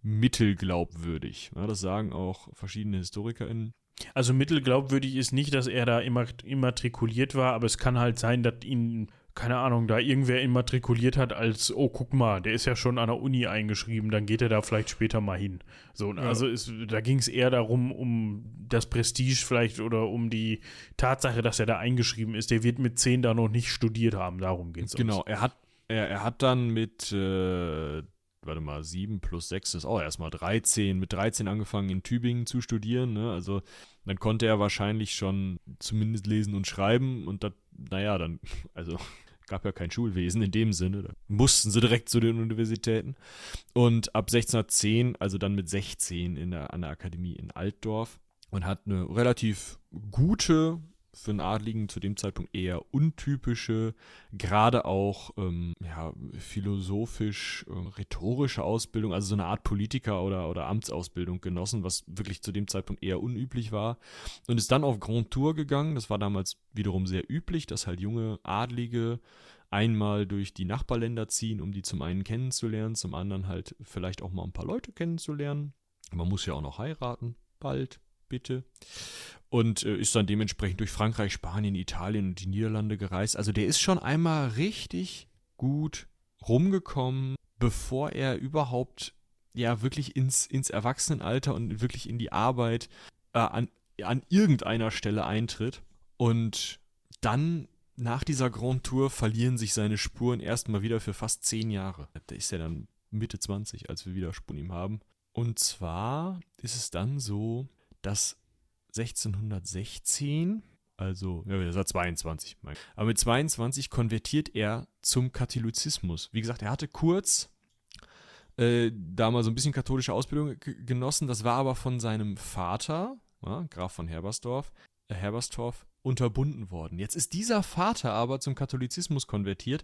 Speaker 2: mittelglaubwürdig. Ja, das sagen auch verschiedene HistorikerInnen.
Speaker 1: Also mittelglaubwürdig ist nicht, dass er da immat- immatrikuliert war, aber es kann halt sein, dass ihn, keine Ahnung, da irgendwer immatrikuliert hat als, oh, guck mal, der ist ja schon an der Uni eingeschrieben, dann geht er da vielleicht später mal hin. So, also ist, da ging es eher darum, um das Prestige vielleicht oder um die Tatsache, dass er da eingeschrieben ist. Der wird mit zehn da noch nicht studiert haben, darum geht es.
Speaker 2: Genau, er hat, er, er hat dann mit, äh, warte mal, 7 plus 6 ist auch erstmal 13, mit 13 angefangen in Tübingen zu studieren, ne? Also dann konnte er wahrscheinlich schon zumindest lesen und schreiben und das, naja, dann, also gab ja kein Schulwesen in dem Sinne, da mussten sie direkt zu den Universitäten. Und ab 1610, also dann mit 16 in der, an der Akademie in Altdorf und hat eine relativ gute, für einen Adligen zu dem Zeitpunkt eher untypische, gerade auch ähm, ja, philosophisch, äh, Ausbildung, also so eine Art Politiker- oder, oder Amtsausbildung genossen, was wirklich zu dem Zeitpunkt eher unüblich war. Und ist dann auf Grand Tour gegangen. Das war damals wiederum sehr üblich, dass halt junge Adlige einmal durch die Nachbarländer ziehen, um die zum einen kennenzulernen, zum anderen halt vielleicht auch mal ein paar Leute kennenzulernen. Man muss ja auch noch heiraten, bald, bitte. Und äh, ist dann dementsprechend durch Frankreich, Spanien, Italien und die Niederlande gereist. Also der ist schon einmal richtig gut rumgekommen, bevor er überhaupt ja wirklich ins, ins Erwachsenenalter und wirklich in die Arbeit äh, an, an irgendeiner Stelle eintritt. Und dann nach dieser Grand Tour verlieren sich seine Spuren erstmal wieder für fast zehn Jahre. Da ist er dann Mitte 20, als wir wieder Spuren ihm haben. Und zwar ist es dann so, dass 1616, also, ja, das war 22, mein. aber mit 22 konvertiert er zum Katholizismus. Wie gesagt, er hatte kurz äh, da so ein bisschen katholische Ausbildung genossen, das war aber von seinem Vater, ja, Graf von Herbersdorf, äh, Herberstorf, unterbunden worden. Jetzt ist dieser Vater aber zum Katholizismus konvertiert.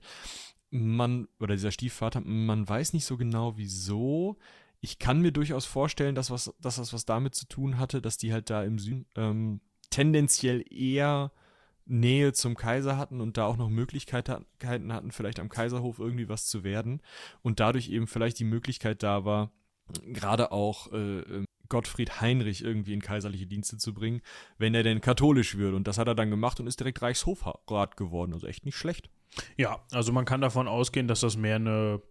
Speaker 2: Man, oder dieser Stiefvater, man weiß nicht so genau wieso. Ich kann mir durchaus vorstellen, dass, was, dass das was damit zu tun hatte, dass die halt da im Süden ähm, tendenziell eher Nähe zum Kaiser hatten und da auch noch Möglichkeiten hatten, vielleicht am Kaiserhof irgendwie was zu werden. Und dadurch eben vielleicht die Möglichkeit da war, gerade auch äh, Gottfried Heinrich irgendwie in kaiserliche Dienste zu bringen, wenn er denn katholisch würde. Und das hat er dann gemacht und ist direkt Reichshofrat geworden. Also echt nicht schlecht.
Speaker 1: Ja, also man kann davon ausgehen, dass das mehr eine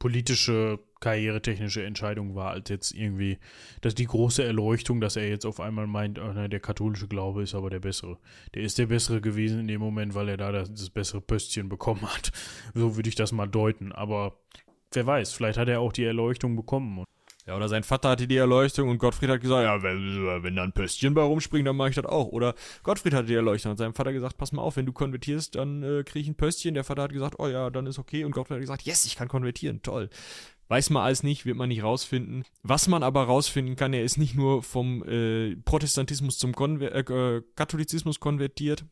Speaker 1: politische, karrieretechnische Entscheidung war, als jetzt irgendwie, dass die große Erleuchtung, dass er jetzt auf einmal meint, oh nein, der katholische Glaube ist aber der bessere. Der ist der bessere gewesen in dem Moment, weil er da das, das bessere Pöstchen bekommen hat. So würde ich das mal deuten. Aber wer weiß, vielleicht hat er auch die Erleuchtung bekommen.
Speaker 2: Ja, oder sein Vater hatte die Erleuchtung und Gottfried hat gesagt, ja, wenn, wenn da ein Pöstchen bei rumspringt, dann mache ich das auch. Oder Gottfried hatte die Erleuchtung und seinem Vater gesagt, pass mal auf, wenn du konvertierst, dann äh, kriege ich ein Pöstchen. Der Vater hat gesagt, oh ja, dann ist okay. Und Gottfried hat gesagt, yes, ich kann konvertieren, toll. Weiß man alles nicht, wird man nicht rausfinden. Was man aber rausfinden kann, er ist nicht nur vom äh, Protestantismus zum Konver äh, Katholizismus konvertiert,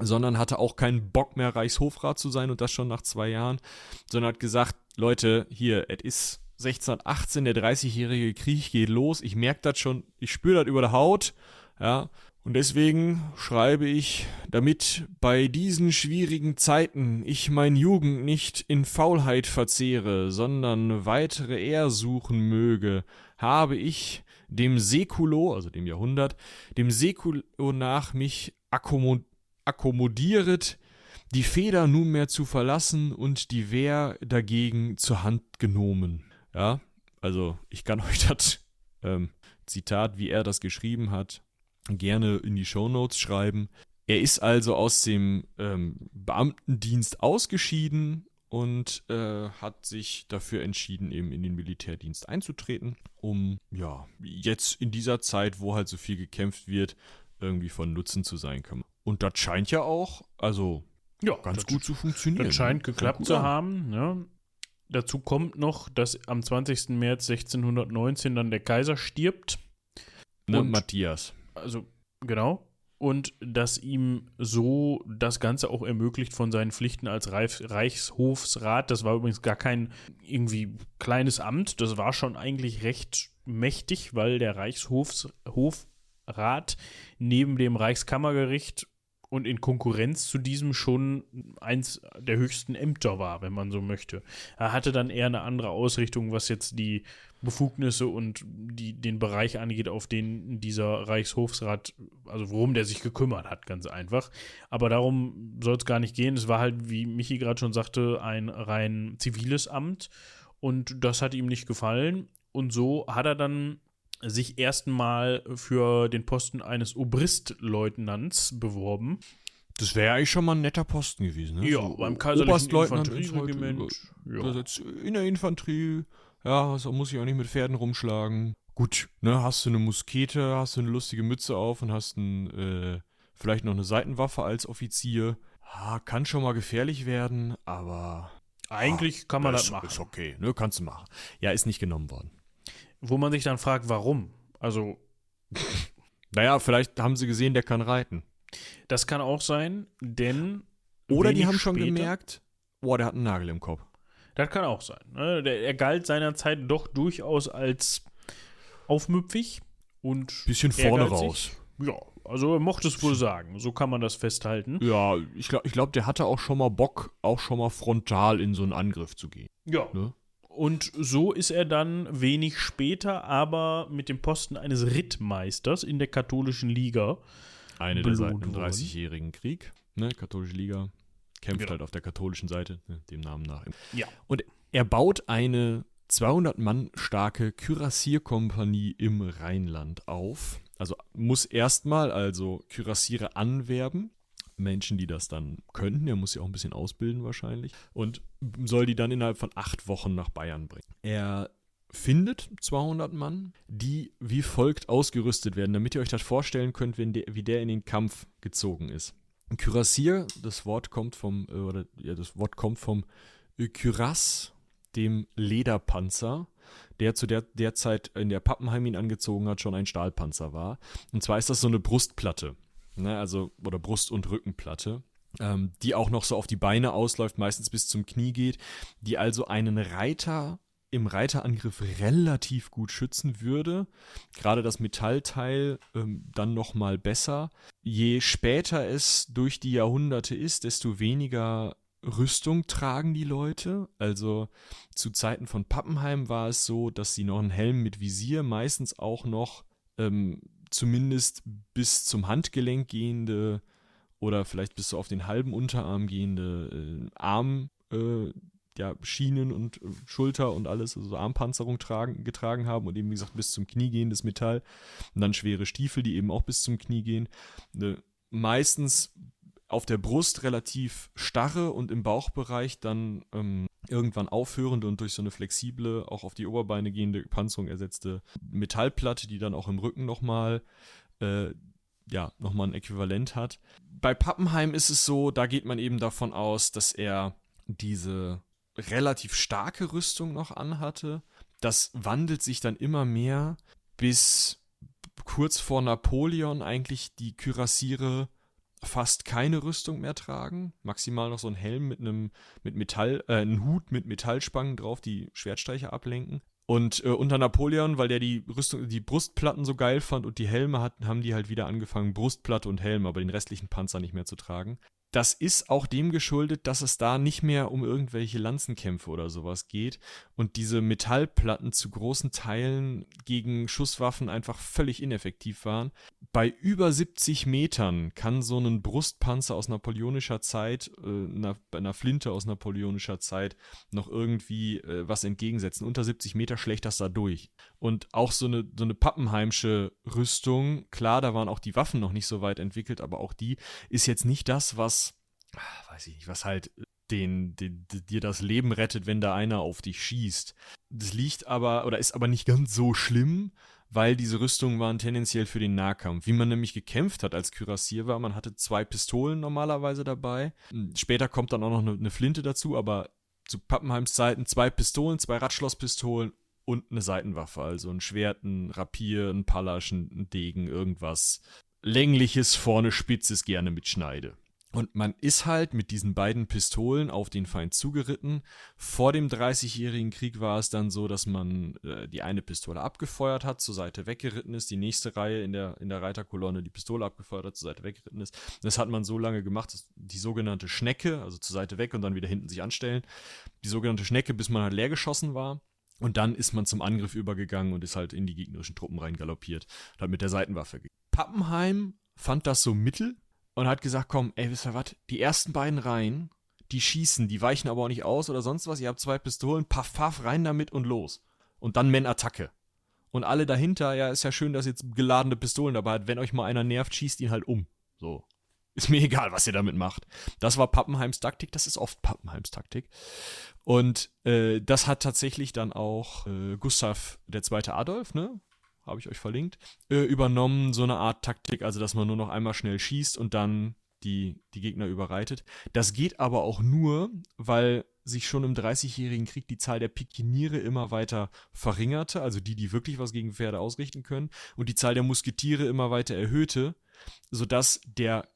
Speaker 2: sondern hatte auch keinen Bock mehr, Reichshofrat zu sein und das schon nach zwei Jahren, sondern hat gesagt, Leute, hier, es ist 1618, der 30-jährige Krieg geht los. Ich merke das schon, ich spüre das über der Haut. Ja, und deswegen schreibe ich, damit bei diesen schwierigen Zeiten ich mein Jugend nicht in Faulheit verzehre, sondern weitere Ehr suchen möge, habe ich dem Säkulo, also dem Jahrhundert, dem Säkulo nach mich akkommodieret, die Feder nunmehr zu verlassen und die Wehr dagegen zur Hand genommen. Ja, also ich kann euch das ähm, Zitat, wie er das geschrieben hat, gerne in die Shownotes schreiben. Er ist also aus dem ähm, Beamtendienst ausgeschieden und äh, hat sich dafür entschieden, eben in den Militärdienst einzutreten, um ja jetzt in dieser Zeit, wo halt so viel gekämpft wird, irgendwie von Nutzen zu sein können. Und das scheint ja auch, also ja, ganz gut zu funktionieren.
Speaker 1: Das scheint geklappt zu haben. Ne? Dazu kommt noch, dass am 20. März 1619 dann der Kaiser stirbt.
Speaker 2: Ne, und, Matthias.
Speaker 1: Also, genau. Und dass ihm so das Ganze auch ermöglicht von seinen Pflichten als Reif Reichshofsrat. Das war übrigens gar kein irgendwie kleines Amt. Das war schon eigentlich recht mächtig, weil der Reichshofsrat neben dem Reichskammergericht und in Konkurrenz zu diesem schon eins der höchsten Ämter war, wenn man so möchte. Er hatte dann eher eine andere Ausrichtung, was jetzt die Befugnisse und die, den Bereich angeht, auf den dieser Reichshofsrat, also worum der sich gekümmert hat, ganz einfach. Aber darum soll es gar nicht gehen. Es war halt, wie Michi gerade schon sagte, ein rein ziviles Amt und das hat ihm nicht gefallen. Und so hat er dann sich erstmal für den Posten eines Obristleutnants beworben.
Speaker 2: Das wäre eigentlich schon mal ein netter Posten gewesen, ne?
Speaker 1: Ja, so beim kaiserlichen Infanterieregiment.
Speaker 2: Ja. In der Infanterie, ja, so muss ich auch nicht mit Pferden rumschlagen. Gut, ne, hast du eine Muskete, hast du eine lustige Mütze auf und hast ein, äh, vielleicht noch eine Seitenwaffe als Offizier. Ah, kann schon mal gefährlich werden, aber.
Speaker 1: Eigentlich ah, kann man das, das machen.
Speaker 2: Ist okay, ne, kannst du machen. Ja, ist nicht genommen worden.
Speaker 1: Wo man sich dann fragt, warum? Also.
Speaker 2: naja, vielleicht haben sie gesehen, der kann reiten.
Speaker 1: Das kann auch sein, denn.
Speaker 2: Oder die haben schon gemerkt, boah, der hat einen Nagel im Kopf.
Speaker 1: Das kann auch sein. Ne? Der, er galt seinerzeit doch durchaus als aufmüpfig und.
Speaker 2: Bisschen vorne raus.
Speaker 1: Ja, also er mochte es wohl sagen. So kann man das festhalten.
Speaker 2: Ja, ich glaube, ich glaub, der hatte auch schon mal Bock, auch schon mal frontal in so einen Angriff zu gehen.
Speaker 1: Ja. Ne? Und so ist er dann wenig später aber mit dem Posten eines Rittmeisters in der katholischen Liga.
Speaker 2: Eine der Seiten im 30-jährigen Krieg, ne, katholische Liga, kämpft genau. halt auf der katholischen Seite, ne, dem Namen nach.
Speaker 1: Ja.
Speaker 2: Und er baut eine 200 Mann starke Kürassierkompanie im Rheinland auf. Also muss erstmal also Kürassiere anwerben, Menschen, die das dann könnten. Er muss sie auch ein bisschen ausbilden wahrscheinlich. Und soll die dann innerhalb von acht Wochen nach Bayern bringen. Er findet 200 Mann, die wie folgt ausgerüstet werden, damit ihr euch das vorstellen könnt, der, wie der in den Kampf gezogen ist. Kürassier, das Wort kommt vom, äh, oder ja, das Wort kommt vom Kürass, dem Lederpanzer, der zu der, der Zeit in der Pappenheim ihn angezogen hat, schon ein Stahlpanzer war. Und zwar ist das so eine Brustplatte ne, also oder Brust- und Rückenplatte, ähm, die auch noch so auf die Beine ausläuft, meistens bis zum Knie geht, die also einen Reiter im Reiterangriff relativ gut schützen würde. Gerade das Metallteil ähm, dann noch mal besser. Je später es durch die Jahrhunderte ist, desto weniger Rüstung tragen die Leute. Also zu Zeiten von Pappenheim war es so, dass sie noch einen Helm mit Visier, meistens auch noch ähm, zumindest bis zum Handgelenk gehende oder vielleicht bis so auf den halben Unterarm gehende äh, Arm, äh, ja, Schienen und äh, Schulter und alles, also Armpanzerung tragen, getragen haben und eben, wie gesagt, bis zum Knie gehendes Metall. Und dann schwere Stiefel, die eben auch bis zum Knie gehen. Ne, meistens auf der Brust relativ starre und im Bauchbereich dann ähm, irgendwann aufhörende und durch so eine flexible, auch auf die Oberbeine gehende Panzerung ersetzte Metallplatte, die dann auch im Rücken nochmal äh, ja, nochmal ein Äquivalent hat. Bei Pappenheim ist es so, da geht man eben davon aus, dass er diese relativ starke Rüstung noch anhatte. Das wandelt sich dann immer mehr, bis kurz vor Napoleon eigentlich die Kürassiere fast keine Rüstung mehr tragen. Maximal noch so ein Helm mit einem mit Metall, äh, einen Hut mit Metallspangen drauf, die Schwertstreicher ablenken. Und äh, unter Napoleon, weil der die Rüstung, die Brustplatten so geil fand und die Helme hatten, haben die halt wieder angefangen, Brustplatte und Helm, aber den restlichen Panzer nicht mehr zu tragen das ist auch dem geschuldet, dass es da nicht mehr um irgendwelche Lanzenkämpfe oder sowas geht und diese Metallplatten zu großen Teilen gegen Schusswaffen einfach völlig ineffektiv waren. Bei über 70 Metern kann so ein Brustpanzer aus napoleonischer Zeit, äh, einer, einer Flinte aus napoleonischer Zeit noch irgendwie äh, was entgegensetzen. Unter 70 Meter schlägt das da durch. Und auch so eine, so eine Pappenheimsche Rüstung, klar, da waren auch die Waffen noch nicht so weit entwickelt, aber auch die ist jetzt nicht das, was, weiß ich nicht, was halt den, den, dir das Leben rettet, wenn da einer auf dich schießt. Das liegt aber, oder ist aber nicht ganz so schlimm, weil diese Rüstungen waren tendenziell für den Nahkampf. Wie man nämlich gekämpft hat als Kürassier war, man hatte zwei Pistolen normalerweise dabei. Später kommt dann auch noch eine, eine Flinte dazu, aber zu Pappenheims Zeiten zwei Pistolen, zwei Radschlosspistolen und eine Seitenwaffe, also ein Schwert, ein Rapier, ein Pallasch, ein Degen, irgendwas längliches, vorne spitzes, gerne mit Schneide. Und man ist halt mit diesen beiden Pistolen auf den Feind zugeritten. Vor dem Dreißigjährigen Krieg war es dann so, dass man äh, die eine Pistole abgefeuert hat, zur Seite weggeritten ist, die nächste Reihe in der, in der Reiterkolonne die Pistole abgefeuert hat, zur Seite weggeritten ist. Das hat man so lange gemacht, dass die sogenannte Schnecke, also zur Seite weg und dann wieder hinten sich anstellen, die sogenannte Schnecke, bis man halt leer geschossen war. Und dann ist man zum Angriff übergegangen und ist halt in die gegnerischen Truppen reingaloppiert und hat mit der Seitenwaffe. Pappenheim fand das so mittel und hat gesagt, komm, ey, wisst ihr was, die ersten beiden Reihen, die schießen, die weichen aber auch nicht aus oder sonst was. Ihr habt zwei Pistolen, paff, paff, rein damit und los. Und dann Men-Attacke. Und alle dahinter, ja, ist ja schön, dass ihr jetzt geladene Pistolen dabei habt. Wenn euch mal einer nervt, schießt ihn halt um. So. Ist mir egal, was ihr damit macht. Das war Pappenheims Taktik, das ist oft Pappenheims Taktik. Und äh, das hat tatsächlich dann auch äh, Gustav II. Adolf, ne? Habe ich euch verlinkt, äh, übernommen, so eine Art Taktik, also dass man nur noch einmal schnell schießt und dann die, die Gegner überreitet. Das geht aber auch nur, weil sich schon im Dreißigjährigen Krieg die Zahl der Pikiniere immer weiter verringerte, also die, die wirklich was gegen Pferde ausrichten können, und die Zahl der Musketiere immer weiter erhöhte, sodass der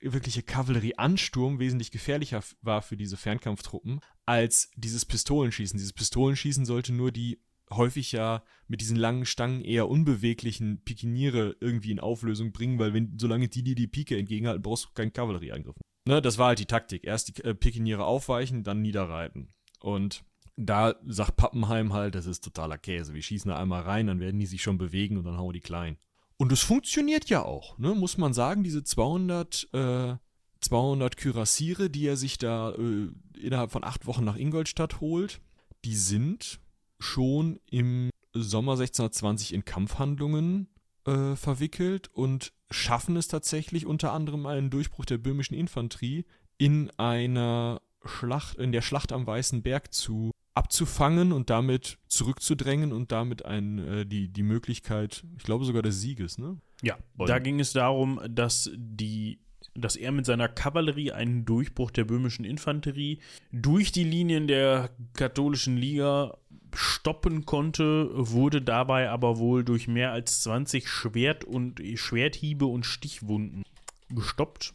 Speaker 2: wirkliche Kavallerieansturm wesentlich gefährlicher war für diese Fernkampftruppen als dieses Pistolenschießen. Dieses Pistolenschießen sollte nur die häufig ja mit diesen langen Stangen eher unbeweglichen Pikiniere irgendwie in Auflösung bringen, weil wenn solange die dir die Pike entgegenhalten, brauchst du keinen Kavallerieangriff. Ne, das war halt die Taktik. Erst die äh, Pikiniere aufweichen, dann niederreiten. Und da sagt Pappenheim halt, das ist totaler Käse. Wir schießen da einmal rein, dann werden die sich schon bewegen und dann hauen die klein. Und es funktioniert ja auch, ne? muss man sagen, diese 200, äh, 200 Kürassiere, die er sich da äh, innerhalb von acht Wochen nach Ingolstadt holt, die sind schon im Sommer 1620 in Kampfhandlungen äh, verwickelt und schaffen es tatsächlich unter anderem einen Durchbruch der böhmischen Infanterie in einer Schlacht, in der Schlacht am Weißen Berg zu abzufangen und damit zurückzudrängen und damit ein, äh, die, die Möglichkeit, ich glaube sogar des Sieges, ne?
Speaker 1: Ja, und da ging es darum, dass die dass er mit seiner Kavallerie einen Durchbruch der böhmischen Infanterie durch die Linien der katholischen Liga stoppen konnte, wurde dabei aber wohl durch mehr als 20 Schwert und Schwerthiebe und Stichwunden gestoppt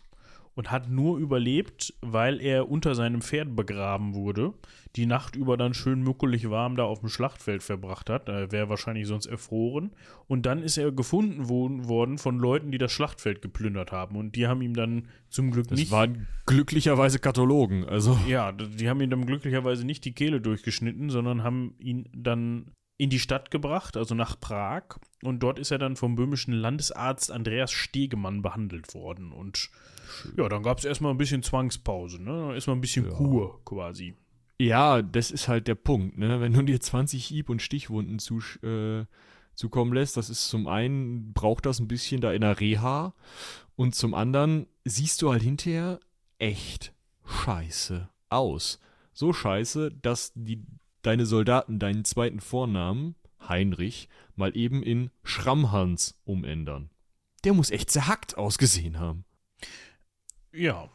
Speaker 1: und hat nur überlebt, weil er unter seinem Pferd begraben wurde, die Nacht über dann schön muckelig warm da auf dem Schlachtfeld verbracht hat. Er wäre wahrscheinlich sonst erfroren. Und dann ist er gefunden worden von Leuten, die das Schlachtfeld geplündert haben. Und die haben ihm dann zum Glück
Speaker 2: das
Speaker 1: nicht.
Speaker 2: Das waren glücklicherweise Kathologen, also.
Speaker 1: Ja, die haben ihm dann glücklicherweise nicht die Kehle durchgeschnitten, sondern haben ihn dann in die Stadt gebracht, also nach Prag. Und dort ist er dann vom böhmischen Landesarzt Andreas Stegemann behandelt worden. Und ja, dann gab es erstmal ein bisschen Zwangspause, ne? Erstmal ein bisschen ja. Kur quasi.
Speaker 2: Ja, das ist halt der Punkt, ne? Wenn du dir 20 Hieb- und Stichwunden zu, äh, zukommen lässt, das ist zum einen, braucht das ein bisschen da in der Reha und zum anderen siehst du halt hinterher echt scheiße aus. So scheiße, dass die, deine Soldaten deinen zweiten Vornamen, Heinrich, mal eben in Schrammhans umändern. Der muss echt zerhackt ausgesehen haben.
Speaker 1: Ja,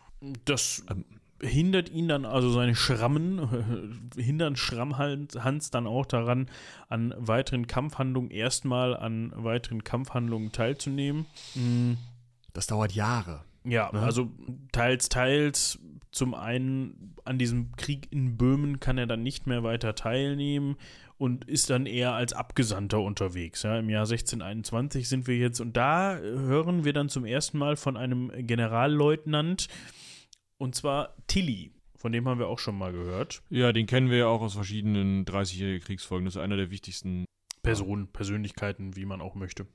Speaker 1: das ähm, hindert ihn dann, also seine Schrammen, hindern Schrammhans dann auch daran, an weiteren Kampfhandlungen, erstmal an weiteren Kampfhandlungen teilzunehmen.
Speaker 2: Mhm. Das dauert Jahre.
Speaker 1: Ja, ne? also teils, teils. Zum einen an diesem Krieg in Böhmen kann er dann nicht mehr weiter teilnehmen und ist dann eher als Abgesandter unterwegs. Ja, Im Jahr 1621 sind wir jetzt und da hören wir dann zum ersten Mal von einem Generalleutnant und zwar Tilly. Von dem haben wir auch schon mal gehört.
Speaker 2: Ja, den kennen wir ja auch aus verschiedenen 30-jährigen Kriegsfolgen. Das ist einer der wichtigsten
Speaker 1: Personen, Persönlichkeiten, wie man auch möchte.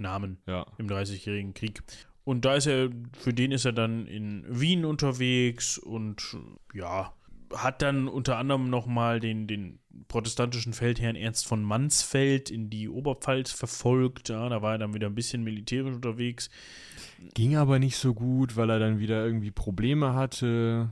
Speaker 1: Namen
Speaker 2: ja.
Speaker 1: im 30-jährigen Krieg. Und da ist er, für den ist er dann in Wien unterwegs und ja, hat dann unter anderem nochmal den, den protestantischen Feldherrn Ernst von Mansfeld in die Oberpfalz verfolgt. Ja, da war er dann wieder ein bisschen militärisch unterwegs.
Speaker 2: Ging aber nicht so gut, weil er dann wieder irgendwie Probleme hatte.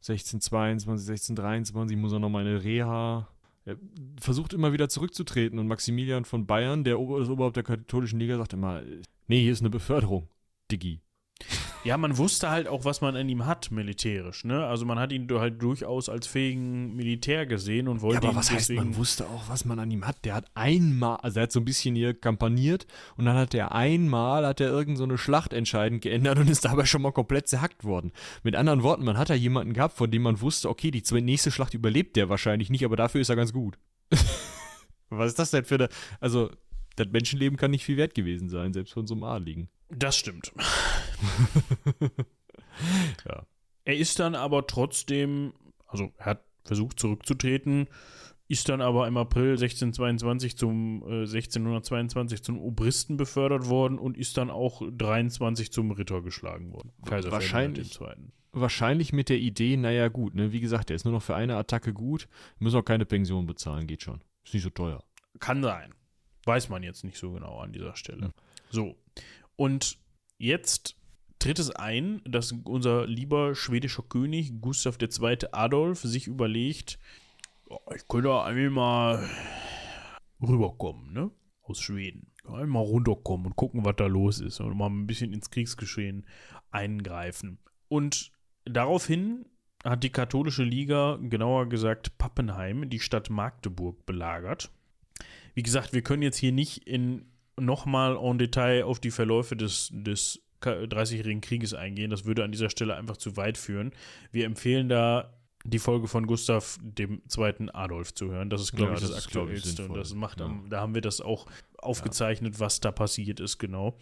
Speaker 2: 1622, 1623 muss er nochmal eine Reha. Er versucht immer wieder zurückzutreten und Maximilian von Bayern, der Ober das Oberhaupt der katholischen Liga, sagt immer: Nee, hier ist eine Beförderung. Diggi.
Speaker 1: Ja, man wusste halt auch, was man an ihm hat, militärisch. Ne? Also man hat ihn halt durchaus als fähigen Militär gesehen und wollte.
Speaker 2: Ja, aber was heißt, man wusste auch, was man an ihm hat? Der hat einmal, also er hat so ein bisschen hier kampagniert und dann hat er einmal, hat er irgendeine so Schlacht entscheidend geändert und ist dabei schon mal komplett zerhackt worden. Mit anderen Worten, man hat da jemanden gehabt, von dem man wusste, okay, die nächste Schlacht überlebt der wahrscheinlich nicht, aber dafür ist er ganz gut. was ist das denn für eine, also das Menschenleben kann nicht viel wert gewesen sein, selbst von so einem Adligen.
Speaker 1: Das stimmt. ja. Er ist dann aber trotzdem, also er hat versucht zurückzutreten, ist dann aber im April 1622 zum äh, 1622 zum Obristen befördert worden und ist dann auch 23 zum Ritter geschlagen worden.
Speaker 2: Kaiser wahrscheinlich, wahrscheinlich mit der Idee, naja gut, ne, wie gesagt, der ist nur noch für eine Attacke gut, müssen auch keine Pension bezahlen, geht schon. Ist nicht so teuer.
Speaker 1: Kann sein. Weiß man jetzt nicht so genau an dieser Stelle. Ja. So. Und jetzt tritt es ein, dass unser lieber schwedischer König Gustav II. Adolf sich überlegt, oh, ich könnte einmal mal rüberkommen, ne? Aus Schweden. Einmal runterkommen und gucken, was da los ist und mal ein bisschen ins Kriegsgeschehen eingreifen. Und daraufhin hat die katholische Liga, genauer gesagt Pappenheim, die Stadt Magdeburg belagert. Wie gesagt, wir können jetzt hier nicht in nochmal en Detail auf die Verläufe des, des 30-jährigen Krieges eingehen. Das würde an dieser Stelle einfach zu weit führen. Wir empfehlen da die Folge von Gustav dem zweiten Adolf zu hören. Das ist, glaube ja, ich, das, das aktuellste. Und das macht, ja. da haben wir das auch aufgezeichnet, was da passiert ist, genau.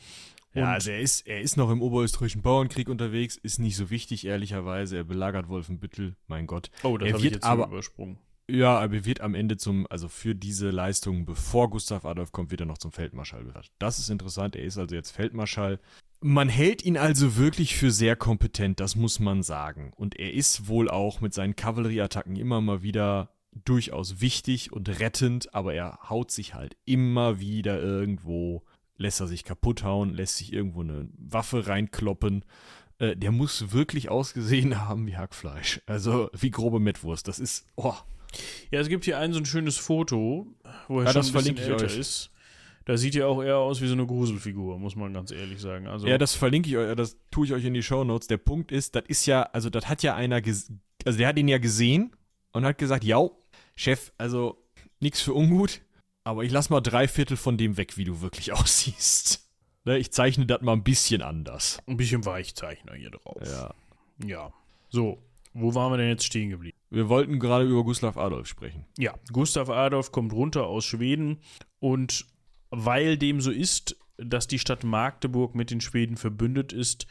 Speaker 2: Und ja, also er ist, er ist noch im oberösterreichischen Bauernkrieg unterwegs, ist nicht so wichtig, ehrlicherweise. Er belagert Wolfenbüttel, mein Gott.
Speaker 1: Oh, das habe ich jetzt aber, übersprungen.
Speaker 2: Ja, aber er wird am Ende zum, also für diese Leistung, bevor Gustav Adolf kommt, wird er noch zum Feldmarschall. Das ist interessant. Er ist also jetzt Feldmarschall. Man hält ihn also wirklich für sehr kompetent, das muss man sagen. Und er ist wohl auch mit seinen Kavallerieattacken immer mal wieder durchaus wichtig und rettend, aber er haut sich halt immer wieder irgendwo, lässt er sich kaputt hauen, lässt sich irgendwo eine Waffe reinkloppen. Äh, der muss wirklich ausgesehen haben wie Hackfleisch. Also wie grobe Mettwurst. Das ist, oh,
Speaker 1: ja, es gibt hier ein so ein schönes Foto, wo er ja, schon ein bisschen älter euch. ist. Da sieht er auch eher aus wie so eine Gruselfigur, muss man ganz ehrlich sagen. Also
Speaker 2: ja, das verlinke ich euch, das tue ich euch in die Show Notes. Der Punkt ist, das ist ja, also das hat ja einer, also der hat ihn ja gesehen und hat gesagt, ja, Chef, also nichts für ungut, aber ich lass mal drei Viertel von dem weg, wie du wirklich aussiehst. Ne, ich zeichne das mal ein bisschen anders.
Speaker 1: Ein bisschen Weichzeichner hier drauf.
Speaker 2: Ja.
Speaker 1: Ja. So, wo waren wir denn jetzt stehen geblieben?
Speaker 2: Wir wollten gerade über Gustav Adolf sprechen.
Speaker 1: Ja, Gustav Adolf kommt runter aus Schweden und weil dem so ist, dass die Stadt Magdeburg mit den Schweden verbündet ist,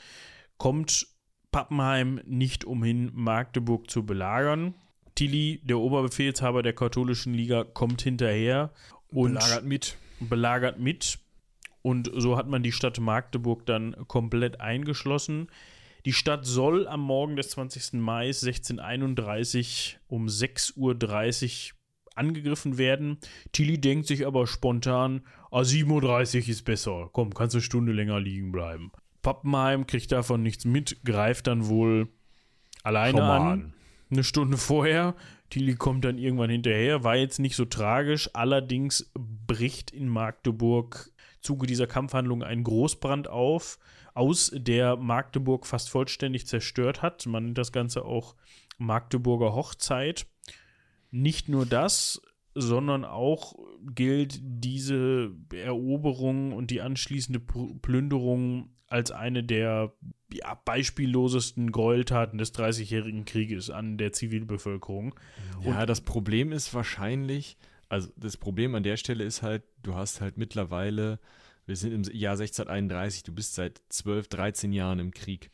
Speaker 1: kommt Pappenheim nicht umhin, Magdeburg zu belagern. Tilly, der Oberbefehlshaber der katholischen Liga, kommt hinterher und
Speaker 2: belagert mit.
Speaker 1: Belagert mit. Und so hat man die Stadt Magdeburg dann komplett eingeschlossen. Die Stadt soll am Morgen des 20. Mai 1631 um 6.30 Uhr angegriffen werden. Tilly denkt sich aber spontan, ah, 7.30 Uhr ist besser. Komm, kannst du eine Stunde länger liegen bleiben. Pappenheim kriegt davon nichts mit, greift dann wohl alleine an. an. Eine Stunde vorher. Tilly kommt dann irgendwann hinterher. War jetzt nicht so tragisch. Allerdings bricht in Magdeburg Zuge dieser Kampfhandlung ein Großbrand auf, aus der Magdeburg fast vollständig zerstört hat. Man nennt das Ganze auch Magdeburger Hochzeit. Nicht nur das, sondern auch gilt diese Eroberung und die anschließende Plünderung als eine der ja, beispiellosesten Gräueltaten des Dreißigjährigen Krieges an der Zivilbevölkerung.
Speaker 2: Ja, und das Problem ist wahrscheinlich, also das Problem an der Stelle ist halt, du hast halt mittlerweile, wir sind im Jahr 1631, du bist seit 12, 13 Jahren im Krieg.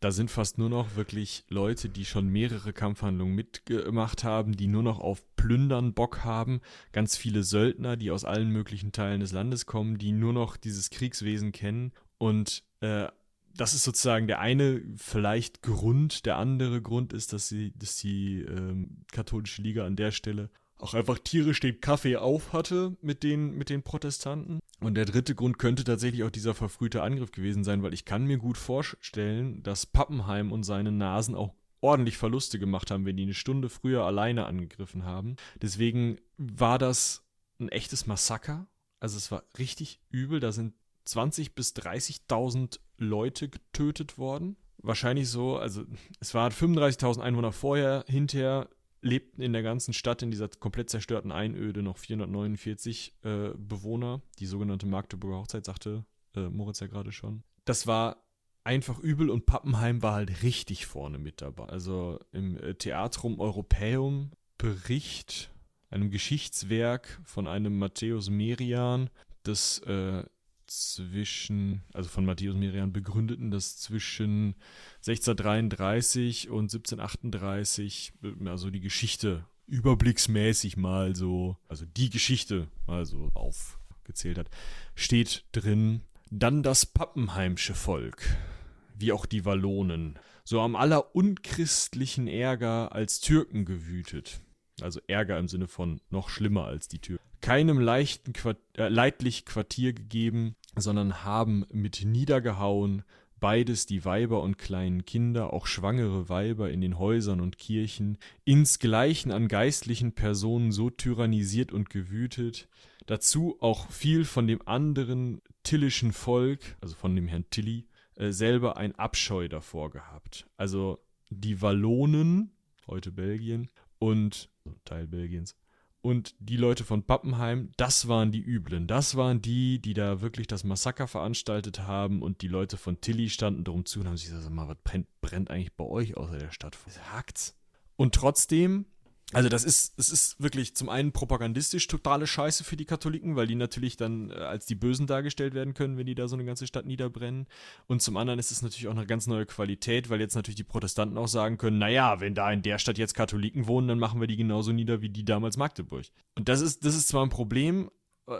Speaker 2: Da sind fast nur noch wirklich Leute, die schon mehrere Kampfhandlungen mitgemacht haben, die nur noch auf Plündern Bock haben. Ganz viele Söldner, die aus allen möglichen Teilen des Landes kommen, die nur noch dieses Kriegswesen kennen. Und äh, das ist sozusagen der eine vielleicht Grund. Der andere Grund ist, dass sie, dass die ähm, katholische Liga an der Stelle auch einfach tierisch den Kaffee auf hatte mit den, mit den Protestanten. Und der dritte Grund könnte tatsächlich auch dieser verfrühte Angriff gewesen sein, weil ich kann mir gut vorstellen, dass Pappenheim und seine Nasen auch ordentlich Verluste gemacht haben, wenn die eine Stunde früher alleine angegriffen haben. Deswegen war das ein echtes Massaker. Also es war richtig übel. Da sind 20 bis 30.000 Leute getötet worden. Wahrscheinlich so, also es waren 35.000 Einwohner vorher, hinterher lebten in der ganzen Stadt, in dieser komplett zerstörten Einöde, noch 449 äh, Bewohner. Die sogenannte Magdeburger Hochzeit, sagte äh, Moritz ja gerade schon. Das war einfach übel und Pappenheim war halt richtig vorne mit dabei. Also im äh, Theatrum Europäum Bericht, einem Geschichtswerk von einem Matthäus Merian, das äh, zwischen, also von Matthäus Merian begründeten, dass zwischen 1633 und 1738, also die Geschichte überblicksmäßig mal so, also die Geschichte mal so aufgezählt hat, steht drin, dann das Pappenheimsche Volk, wie auch die Wallonen, so am allerunchristlichen Ärger als Türken gewütet. Also Ärger im Sinne von noch schlimmer als die Türken keinem leichten Quart äh, leidlich Quartier gegeben, sondern haben mit niedergehauen beides die Weiber und kleinen Kinder, auch schwangere Weiber in den Häusern und Kirchen, insgleichen an geistlichen Personen so tyrannisiert und gewütet, dazu auch viel von dem anderen tillischen Volk, also von dem Herrn Tilly, äh, selber ein Abscheu davor gehabt. Also die Wallonen, heute Belgien, und Teil Belgiens, und die Leute von Pappenheim, das waren die Üblen. Das waren die, die da wirklich das Massaker veranstaltet haben. Und die Leute von Tilly standen drum zu und haben sich gesagt, mal, was brennt, brennt eigentlich bei euch außer der Stadt? Was hakt's? Und trotzdem also das ist, es ist wirklich zum einen propagandistisch totale Scheiße für die Katholiken, weil die natürlich dann äh, als die Bösen dargestellt werden können, wenn die da so eine ganze Stadt niederbrennen. Und zum anderen ist es natürlich auch eine ganz neue Qualität, weil jetzt natürlich die Protestanten auch sagen können, naja, wenn da in der Stadt jetzt Katholiken wohnen, dann machen wir die genauso nieder wie die damals Magdeburg. Und das ist, das ist zwar ein Problem, äh,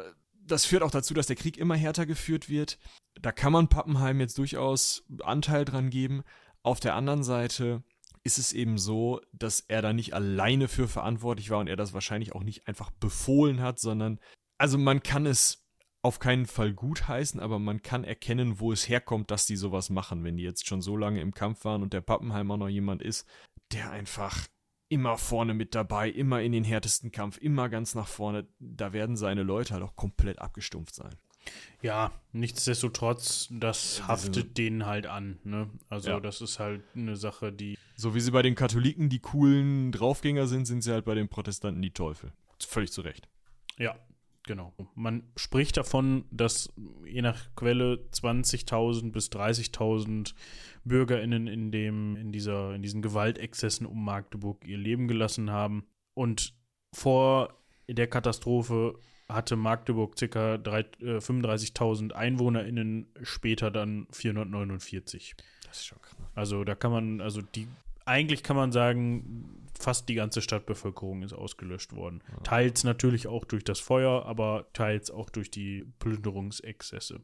Speaker 2: das führt auch dazu, dass der Krieg immer härter geführt wird. Da kann man Pappenheim jetzt durchaus Anteil dran geben. Auf der anderen Seite ist es eben so, dass er da nicht alleine für verantwortlich war und er das wahrscheinlich auch nicht einfach befohlen hat, sondern, also man kann es auf keinen Fall gut heißen, aber man kann erkennen, wo es herkommt, dass die sowas machen, wenn die jetzt schon so lange im Kampf waren und der Pappenheimer noch jemand ist, der einfach immer vorne mit dabei, immer in den härtesten Kampf, immer ganz nach vorne, da werden seine Leute halt auch komplett abgestumpft sein.
Speaker 1: Ja, nichtsdestotrotz, das haftet denen halt an. Ne? Also ja. das ist halt eine Sache, die.
Speaker 2: So wie sie bei den Katholiken die coolen Draufgänger sind, sind sie halt bei den Protestanten die Teufel. Völlig zu Recht.
Speaker 1: Ja, genau. Man spricht davon, dass je nach Quelle 20.000 bis 30.000 BürgerInnen in, dem, in, dieser, in diesen Gewaltexzessen um Magdeburg ihr Leben gelassen haben. Und vor der Katastrophe hatte Magdeburg ca. Äh, 35.000 EinwohnerInnen, später dann 449.
Speaker 2: Das ist schon krass.
Speaker 1: Also da kann man, also die, eigentlich kann man sagen, fast die ganze Stadtbevölkerung ist ausgelöscht worden. Ja. Teils natürlich auch durch das Feuer, aber teils auch durch die Plünderungsexzesse.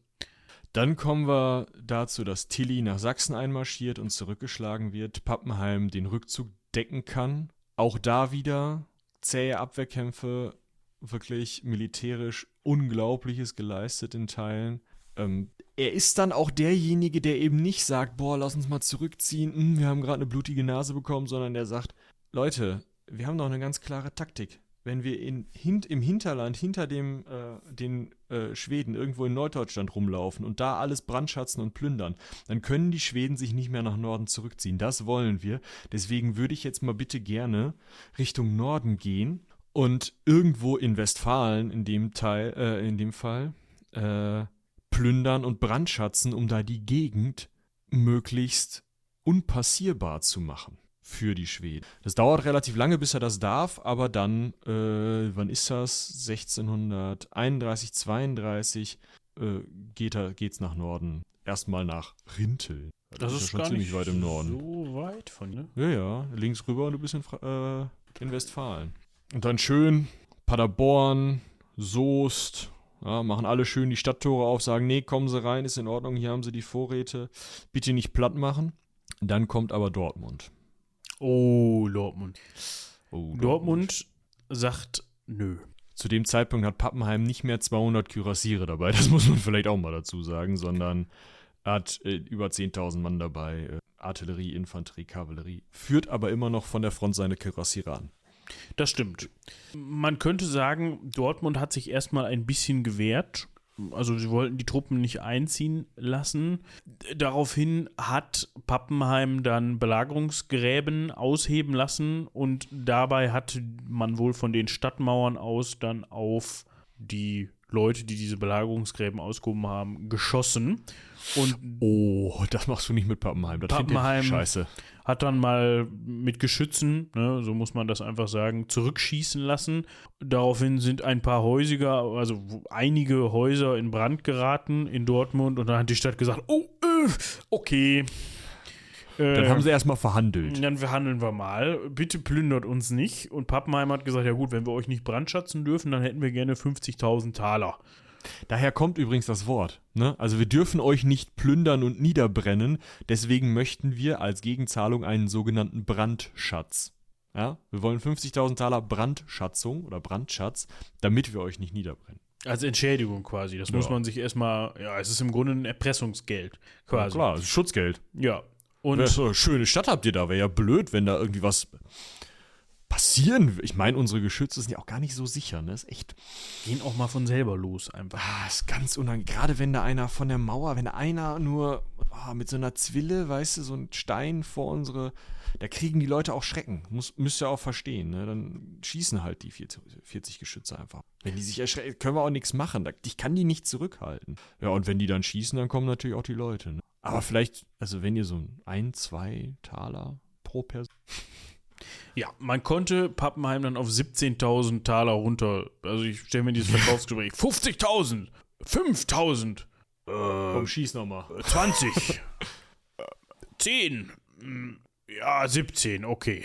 Speaker 2: Dann kommen wir dazu, dass Tilly nach Sachsen einmarschiert und zurückgeschlagen wird, Pappenheim den Rückzug decken kann. Auch da wieder zähe Abwehrkämpfe, wirklich militärisch Unglaubliches geleistet in Teilen. Ähm, er ist dann auch derjenige, der eben nicht sagt, boah, lass uns mal zurückziehen, hm, wir haben gerade eine blutige Nase bekommen, sondern der sagt, Leute, wir haben doch eine ganz klare Taktik. Wenn wir in, hint, im Hinterland hinter dem, äh, den äh, Schweden irgendwo in Norddeutschland rumlaufen und da alles brandschatzen und plündern, dann können die Schweden sich nicht mehr nach Norden zurückziehen. Das wollen wir. Deswegen würde ich jetzt mal bitte gerne Richtung Norden gehen und irgendwo in Westfalen in dem Teil, äh, in dem Fall, äh, plündern und brandschatzen, um da die Gegend möglichst unpassierbar zu machen für die Schweden. Das dauert relativ lange, bis er das darf, aber dann, äh, wann ist das? 1631, 32 äh, geht er, geht's nach Norden. Erstmal nach Rinteln.
Speaker 1: Das, das ist, ist ja schon ziemlich weit im Norden. So weit von, ne?
Speaker 2: Ja, ja, links rüber und du bist in, äh, in Westfalen. Und dann schön Paderborn, Soest, ja, machen alle schön die Stadttore auf, sagen, nee, kommen Sie rein, ist in Ordnung, hier haben Sie die Vorräte, bitte nicht platt machen. Dann kommt aber Dortmund.
Speaker 1: Oh, Dortmund. Oh, Dortmund. Dortmund sagt nö.
Speaker 2: Zu dem Zeitpunkt hat Pappenheim nicht mehr 200 Kürassiere dabei, das muss man vielleicht auch mal dazu sagen, sondern hat äh, über 10.000 Mann dabei, äh, Artillerie, Infanterie, Kavallerie, führt aber immer noch von der Front seine Kürassiere an.
Speaker 1: Das stimmt. Man könnte sagen, Dortmund hat sich erstmal ein bisschen gewehrt. Also sie wollten die Truppen nicht einziehen lassen. Daraufhin hat Pappenheim dann Belagerungsgräben ausheben lassen und dabei hat man wohl von den Stadtmauern aus dann auf die Leute, die diese Belagerungsgräben ausgehoben haben, geschossen.
Speaker 2: Und oh, das machst du nicht mit Pappenheim. Das
Speaker 1: Pappenheim scheiße. hat dann mal mit Geschützen, ne, so muss man das einfach sagen, zurückschießen lassen. Daraufhin sind ein paar Häusiger, also einige Häuser in Brand geraten in Dortmund und dann hat die Stadt gesagt, oh, äh, okay,
Speaker 2: dann haben sie erstmal verhandelt.
Speaker 1: Dann verhandeln wir mal. Bitte plündert uns nicht. Und Pappenheim hat gesagt: Ja, gut, wenn wir euch nicht brandschatzen dürfen, dann hätten wir gerne 50.000 Taler.
Speaker 2: Daher kommt übrigens das Wort. Ne? Also wir dürfen euch nicht plündern und niederbrennen, deswegen möchten wir als Gegenzahlung einen sogenannten Brandschatz. Ja? Wir wollen 50.000 Taler Brandschatzung oder Brandschatz, damit wir euch nicht niederbrennen.
Speaker 1: Als Entschädigung quasi. Das ja. muss man sich erstmal, ja, es ist im Grunde ein Erpressungsgeld quasi.
Speaker 2: Ja, klar, es
Speaker 1: ist
Speaker 2: Schutzgeld.
Speaker 1: Ja,
Speaker 2: und so, schöne Stadt habt ihr da. Wäre ja blöd, wenn da irgendwie was passieren. Ich meine, unsere Geschütze sind ja auch gar nicht so sicher, ne? Ist echt.
Speaker 1: Gehen auch mal von selber los einfach.
Speaker 2: Ah, ist ganz unangenehm. Gerade wenn da einer von der Mauer, wenn einer nur oh, mit so einer Zwille, weißt du, so ein Stein vor unsere. Da kriegen die Leute auch Schrecken. Muss, müsst ihr auch verstehen, ne? Dann schießen halt die 40, 40 Geschütze einfach. Wenn die sich erschrecken, können wir auch nichts machen. Ich kann die nicht zurückhalten. Ja, und wenn die dann schießen, dann kommen natürlich auch die Leute, ne? Aber vielleicht, also wenn ihr so ein, zwei Taler pro Person.
Speaker 1: Ja, man konnte Pappenheim dann auf 17.000 Taler runter. Also ich stelle mir dieses Verkaufsgespräch. 50.000! 5.000!
Speaker 2: Äh, Komm, schieß nochmal.
Speaker 1: 20! 10! Ja, 17, okay.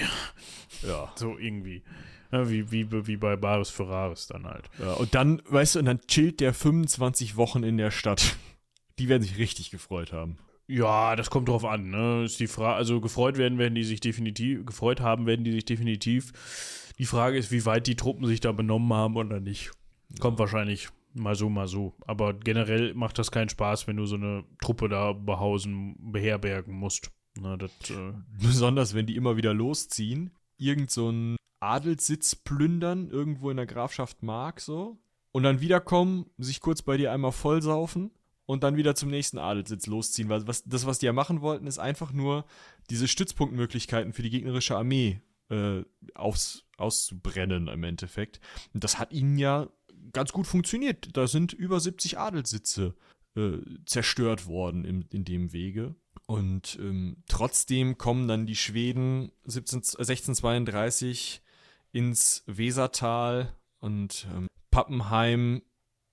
Speaker 1: Ja. So irgendwie. Ja, wie, wie, wie bei Baris Ferraris dann halt.
Speaker 2: Ja, und dann, weißt du, und dann chillt der 25 Wochen in der Stadt. Die werden sich richtig gefreut haben.
Speaker 1: Ja, das kommt drauf an. Ne? Ist die Frage, also gefreut werden werden die sich definitiv, gefreut haben werden die sich definitiv. Die Frage ist, wie weit die Truppen sich da benommen haben oder nicht. Kommt wahrscheinlich mal so, mal so. Aber generell macht das keinen Spaß, wenn du so eine Truppe da behausen, beherbergen musst. Na, das, äh
Speaker 2: Besonders, wenn die immer wieder losziehen, irgend so einen Adelssitz plündern, irgendwo in der Grafschaft Mark so. Und dann wiederkommen, sich kurz bei dir einmal vollsaufen und dann wieder zum nächsten Adelssitz losziehen. Weil was, das, was die ja machen wollten, ist einfach nur diese Stützpunktmöglichkeiten für die gegnerische Armee äh, aus, auszubrennen im Endeffekt. Und das hat ihnen ja ganz gut funktioniert. Da sind über 70 Adelssitze äh, zerstört worden im, in dem Wege. Und ähm, trotzdem kommen dann die Schweden 17, 1632 ins Wesertal und ähm, Pappenheim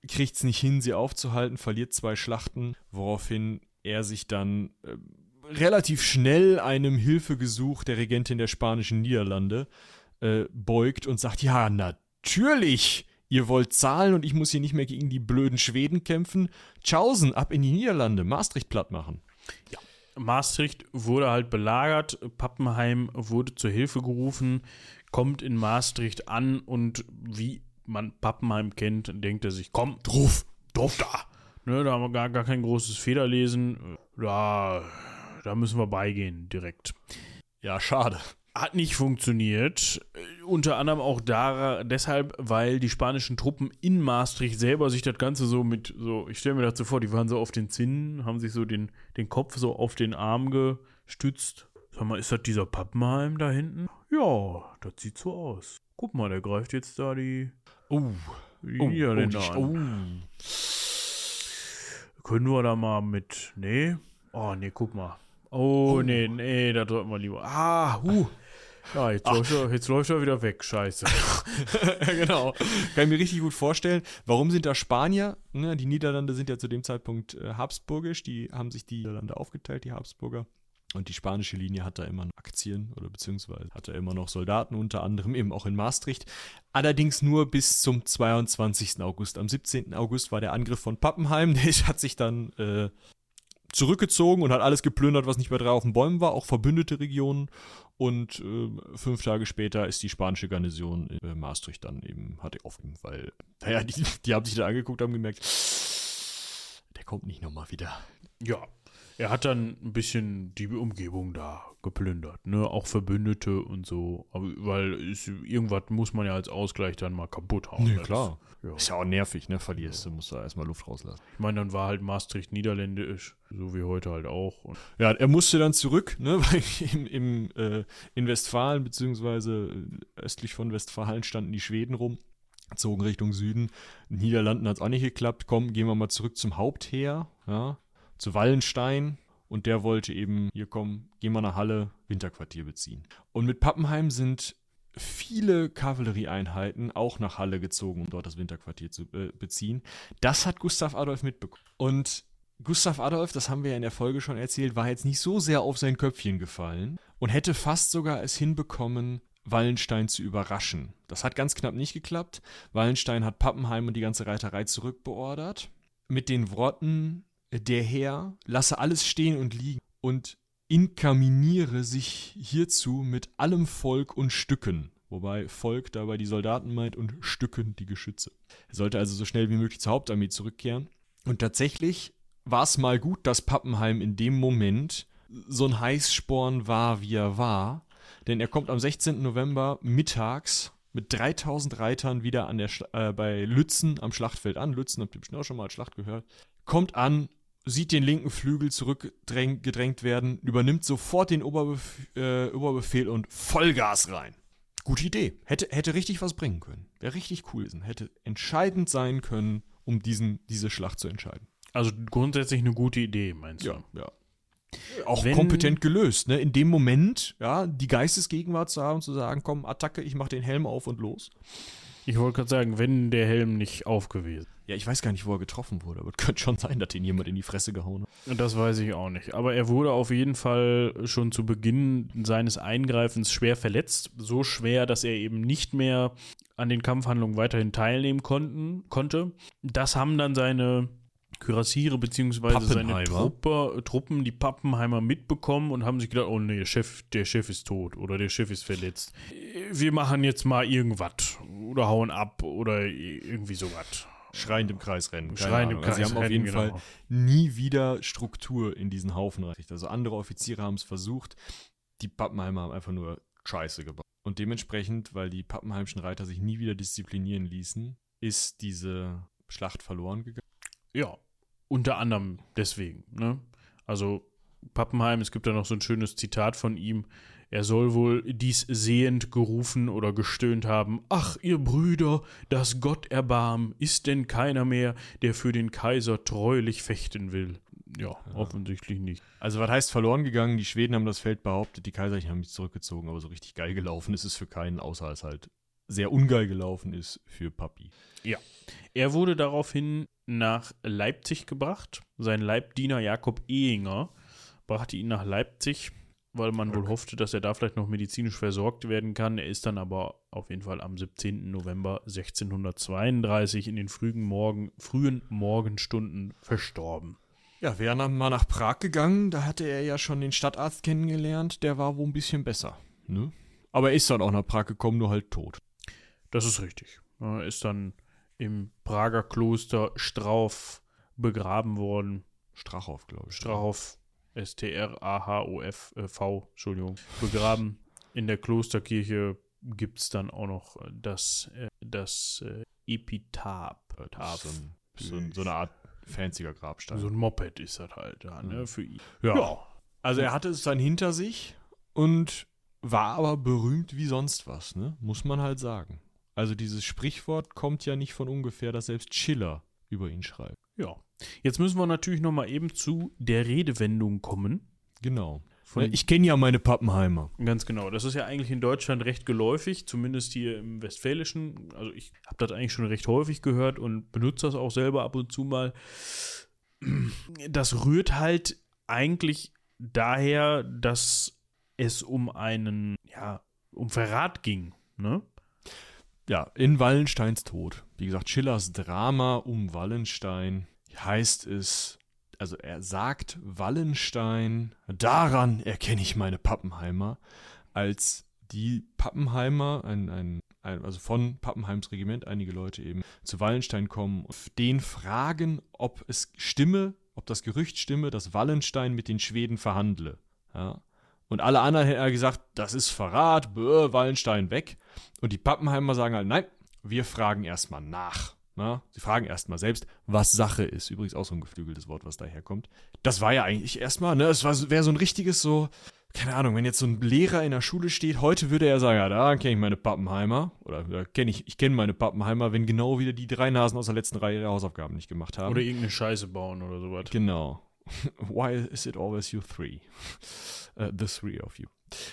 Speaker 2: kriegt es nicht hin, sie aufzuhalten, verliert zwei Schlachten, woraufhin er sich dann äh, relativ schnell einem Hilfegesuch der Regentin der spanischen Niederlande äh, beugt und sagt, ja, natürlich, Ihr wollt zahlen und ich muss hier nicht mehr gegen die blöden Schweden kämpfen. Tschaußen, ab in die Niederlande, Maastricht platt machen.
Speaker 1: Ja. Maastricht wurde halt belagert, Pappenheim wurde zur Hilfe gerufen, kommt in Maastricht an und wie man Pappenheim kennt, denkt er sich, komm, drauf, drauf da. Ne, da haben wir gar, gar kein großes Federlesen. Da, da müssen wir beigehen direkt.
Speaker 2: Ja, schade.
Speaker 1: Hat nicht funktioniert. Unter anderem auch da, deshalb, weil die spanischen Truppen in Maastricht selber sich das Ganze so mit, so, ich stelle mir so vor, die waren so auf den Zinnen, haben sich so den, den Kopf so auf den Arm gestützt. Sag mal, ist das dieser Pappenheim da hinten? Ja, das sieht so aus. Guck mal, der greift jetzt da die,
Speaker 2: Oh,
Speaker 1: die
Speaker 2: oh,
Speaker 1: Niederländer
Speaker 2: oh, die,
Speaker 1: an.
Speaker 2: oh.
Speaker 1: Können wir da mal mit. Nee? Oh, nee, guck mal. Oh, nee, nee, da drücken wir lieber. Ah, huh. Ja, jetzt läuft, er, jetzt läuft er wieder weg. Scheiße.
Speaker 2: genau. Kann ich mir richtig gut vorstellen. Warum sind da Spanier? Ne, die Niederlande sind ja zu dem Zeitpunkt äh, habsburgisch. Die haben sich die Niederlande aufgeteilt, die Habsburger. Und die spanische Linie hat da immer noch Aktien oder beziehungsweise hat da immer noch Soldaten, unter anderem eben auch in Maastricht. Allerdings nur bis zum 22. August. Am 17. August war der Angriff von Pappenheim. Der hat sich dann äh, zurückgezogen und hat alles geplündert, was nicht mehr drei auf den Bäumen war, auch verbündete Regionen. Und äh, fünf Tage später ist die spanische Garnison in äh, Maastricht dann eben, hatte aufgegeben, weil, naja, die, die haben sich da angeguckt, haben gemerkt, der kommt nicht nochmal wieder.
Speaker 1: Ja. Er hat dann ein bisschen die Umgebung da geplündert, ne? Auch Verbündete und so. Aber, weil es, irgendwas muss man ja als Ausgleich dann mal kaputt hauen.
Speaker 2: Nee, klar.
Speaker 1: Ja.
Speaker 2: Ist ja auch nervig, ne? Verlierst du, musst du erstmal Luft rauslassen.
Speaker 1: Ich meine, dann war halt Maastricht niederländisch, so wie heute halt auch. Und
Speaker 2: Ja, er musste dann zurück, ne? Weil im, im, äh, in Westfalen, beziehungsweise äh, östlich von Westfalen standen die Schweden rum, zogen Richtung Süden. In den Niederlanden hat es auch nicht geklappt. Komm, gehen wir mal zurück zum Hauptheer, ja, zu Wallenstein. Und der wollte eben, hier kommen, gehen wir nach Halle, Winterquartier beziehen. Und mit Pappenheim sind viele Kavallerieeinheiten auch nach Halle gezogen, um dort das Winterquartier zu äh, beziehen. Das hat Gustav Adolf mitbekommen. Und Gustav Adolf, das haben wir ja in der Folge schon erzählt, war jetzt nicht so sehr auf sein Köpfchen gefallen und hätte fast sogar es hinbekommen, Wallenstein zu überraschen. Das hat ganz knapp nicht geklappt. Wallenstein hat Pappenheim und die ganze Reiterei zurückbeordert. Mit den Worten, der Herr lasse alles stehen und liegen und inkaminiere sich hierzu mit allem Volk und Stücken. Wobei Volk dabei die Soldaten meint und Stücken die Geschütze. Er sollte also so schnell wie möglich zur Hauptarmee zurückkehren. Und tatsächlich war es mal gut, dass Pappenheim in dem Moment so ein Heißsporn war, wie er war. Denn er kommt am 16. November mittags mit 3000 Reitern wieder an der äh, bei Lützen am Schlachtfeld an. Lützen habt ihr bestimmt auch schon mal als Schlacht gehört. Kommt an, sieht den linken Flügel zurückgedrängt werden, übernimmt sofort den Oberbef äh, Oberbefehl und Vollgas rein. Gute Idee. Hätte, hätte richtig was bringen können. Wäre richtig cool gewesen. Hätte entscheidend sein können, um diesen, diese Schlacht zu entscheiden.
Speaker 1: also grundsätzlich eine gute Idee, meinst du?
Speaker 2: ja. Auch
Speaker 1: Wenn-
Speaker 2: kompetent gelöst, ne? In dem Moment, ja, die Geistesgegenwart zu haben, zu sagen, komm, Attacke, ich mach den Helm auf und los.
Speaker 1: Ich wollte gerade sagen, wenn der Helm nicht auf gewesen.
Speaker 2: Ja, ich weiß gar nicht, wo er getroffen wurde, aber es könnte schon sein, dass ihn jemand in die Fresse gehauen hat.
Speaker 1: Das weiß ich auch nicht. Aber er wurde auf jeden Fall schon zu Beginn seines Eingreifens schwer verletzt. So schwer, dass er eben nicht mehr an den Kampfhandlungen weiterhin teilnehmen konnten, konnte. Das haben dann seine Kürassiere bzw. seine. Truppe, Truppen, die Pappenheimer, mitbekommen und haben sich gedacht, oh nee, der Chef, der Chef ist tot oder der Chef ist verletzt. Wir machen jetzt mal irgendwas oder hauen ab oder irgendwie sowas.
Speaker 2: Schreiend im Kreis rennen.
Speaker 1: Schreiend im.
Speaker 2: Also
Speaker 1: Kreis
Speaker 2: Sie haben auf jeden
Speaker 1: genau.
Speaker 2: Fall nie wieder Struktur in diesen Haufen rein. Also andere Offiziere haben es versucht, die Pappenheimer haben einfach nur Scheiße gebaut. Und dementsprechend, weil die Pappenheimschen Reiter sich nie wieder disziplinieren ließen, ist diese Schlacht verloren gegangen.
Speaker 1: Ja, unter anderem deswegen. Ne? Also Pappenheim, es gibt da noch so ein schönes Zitat von ihm. Er soll wohl dies sehend gerufen oder gestöhnt haben. Ach, ihr Brüder, das Gott erbarm, ist denn keiner mehr, der für den Kaiser treulich fechten will? Ja, offensichtlich nicht.
Speaker 2: Also was heißt verloren gegangen? Die Schweden haben das Feld behauptet, die Kaiserlichen haben sich zurückgezogen, aber so richtig geil gelaufen ist es für keinen, außer es halt sehr ungeil gelaufen ist für Papi.
Speaker 1: Er wurde daraufhin nach Leipzig gebracht. Sein Leibdiener Jakob Ehinger brachte ihn nach Leipzig weil man wohl
Speaker 2: Okay.
Speaker 1: hoffte, dass er da vielleicht noch medizinisch versorgt werden kann. Er ist dann aber auf jeden Fall am 17. November 1632 in den frühen, Morgen, frühen Morgenstunden verstorben.
Speaker 2: Ja, wäre dann mal nach Prag gegangen, da hatte er ja schon den Stadtarzt kennengelernt, der war wohl ein bisschen besser. Ne? Aber er ist dann auch nach Prag gekommen, nur halt tot.
Speaker 1: Das ist richtig. Er ist dann im Prager Kloster Strauf begraben worden.
Speaker 2: Strachow, glaube ich.
Speaker 1: Strahof, S-T-R-A-H-O-F, äh, V, Entschuldigung, begraben. In der Klosterkirche gibt es dann auch noch äh, das, äh, das Epitaph.
Speaker 2: So, ein, so, so eine Art fancier Grabstein.
Speaker 1: So ein Moped ist das halt da, ne, für ihn.
Speaker 2: ja. Also er hatte es dann hinter sich und war aber berühmt wie sonst was, ne? Muss man halt sagen. Also dieses Sprichwort kommt ja nicht von ungefähr, dass selbst Schiller über ihn schreibt.
Speaker 1: Ja. Jetzt müssen wir natürlich noch mal eben zu der Redewendung kommen.
Speaker 2: Genau.
Speaker 1: Von-
Speaker 2: ich kenne ja meine Pappenheimer.
Speaker 1: Ganz genau. Das ist ja eigentlich in Deutschland recht geläufig, zumindest hier im Westfälischen. Also ich habe das eigentlich schon recht häufig gehört und benutze das auch selber ab und zu mal. Das rührt halt eigentlich daher, dass es um einen, ja, um Verrat ging. Ne?
Speaker 2: Ja, in Wallensteins Tod. Wie gesagt, Schillers Drama um Wallenstein heißt es, also er sagt Wallenstein, daran erkenne ich meine Pappenheimer, als die Pappenheimer, ein, ein, ein, also von Pappenheims Regiment, einige Leute eben zu Wallenstein kommen und den fragen, ob es stimme, ob das Gerücht stimme, dass Wallenstein mit den Schweden verhandle. Ja. Und alle anderen hätten gesagt, das ist Verrat, bäh, Wallenstein weg. Und die Pappenheimer sagen halt, nein, wir fragen erstmal nach. Na? Sie fragen erstmal selbst, was Sache ist. Übrigens auch so ein geflügeltes Wort, was daherkommt. Das war ja eigentlich erstmal, ne, es wäre so ein richtiges so, keine Ahnung, wenn jetzt so ein Lehrer in der Schule steht, heute würde er sagen, ja, da kenne ich meine Pappenheimer. Oder da kenne ich, ich kenne meine Pappenheimer, wenn genau wieder die drei Nasen aus der letzten Reihe ihre Hausaufgaben nicht gemacht haben.
Speaker 1: Oder irgendeine Scheiße bauen oder sowas.
Speaker 2: Genau. Why is it always you three? Uh, the three of you.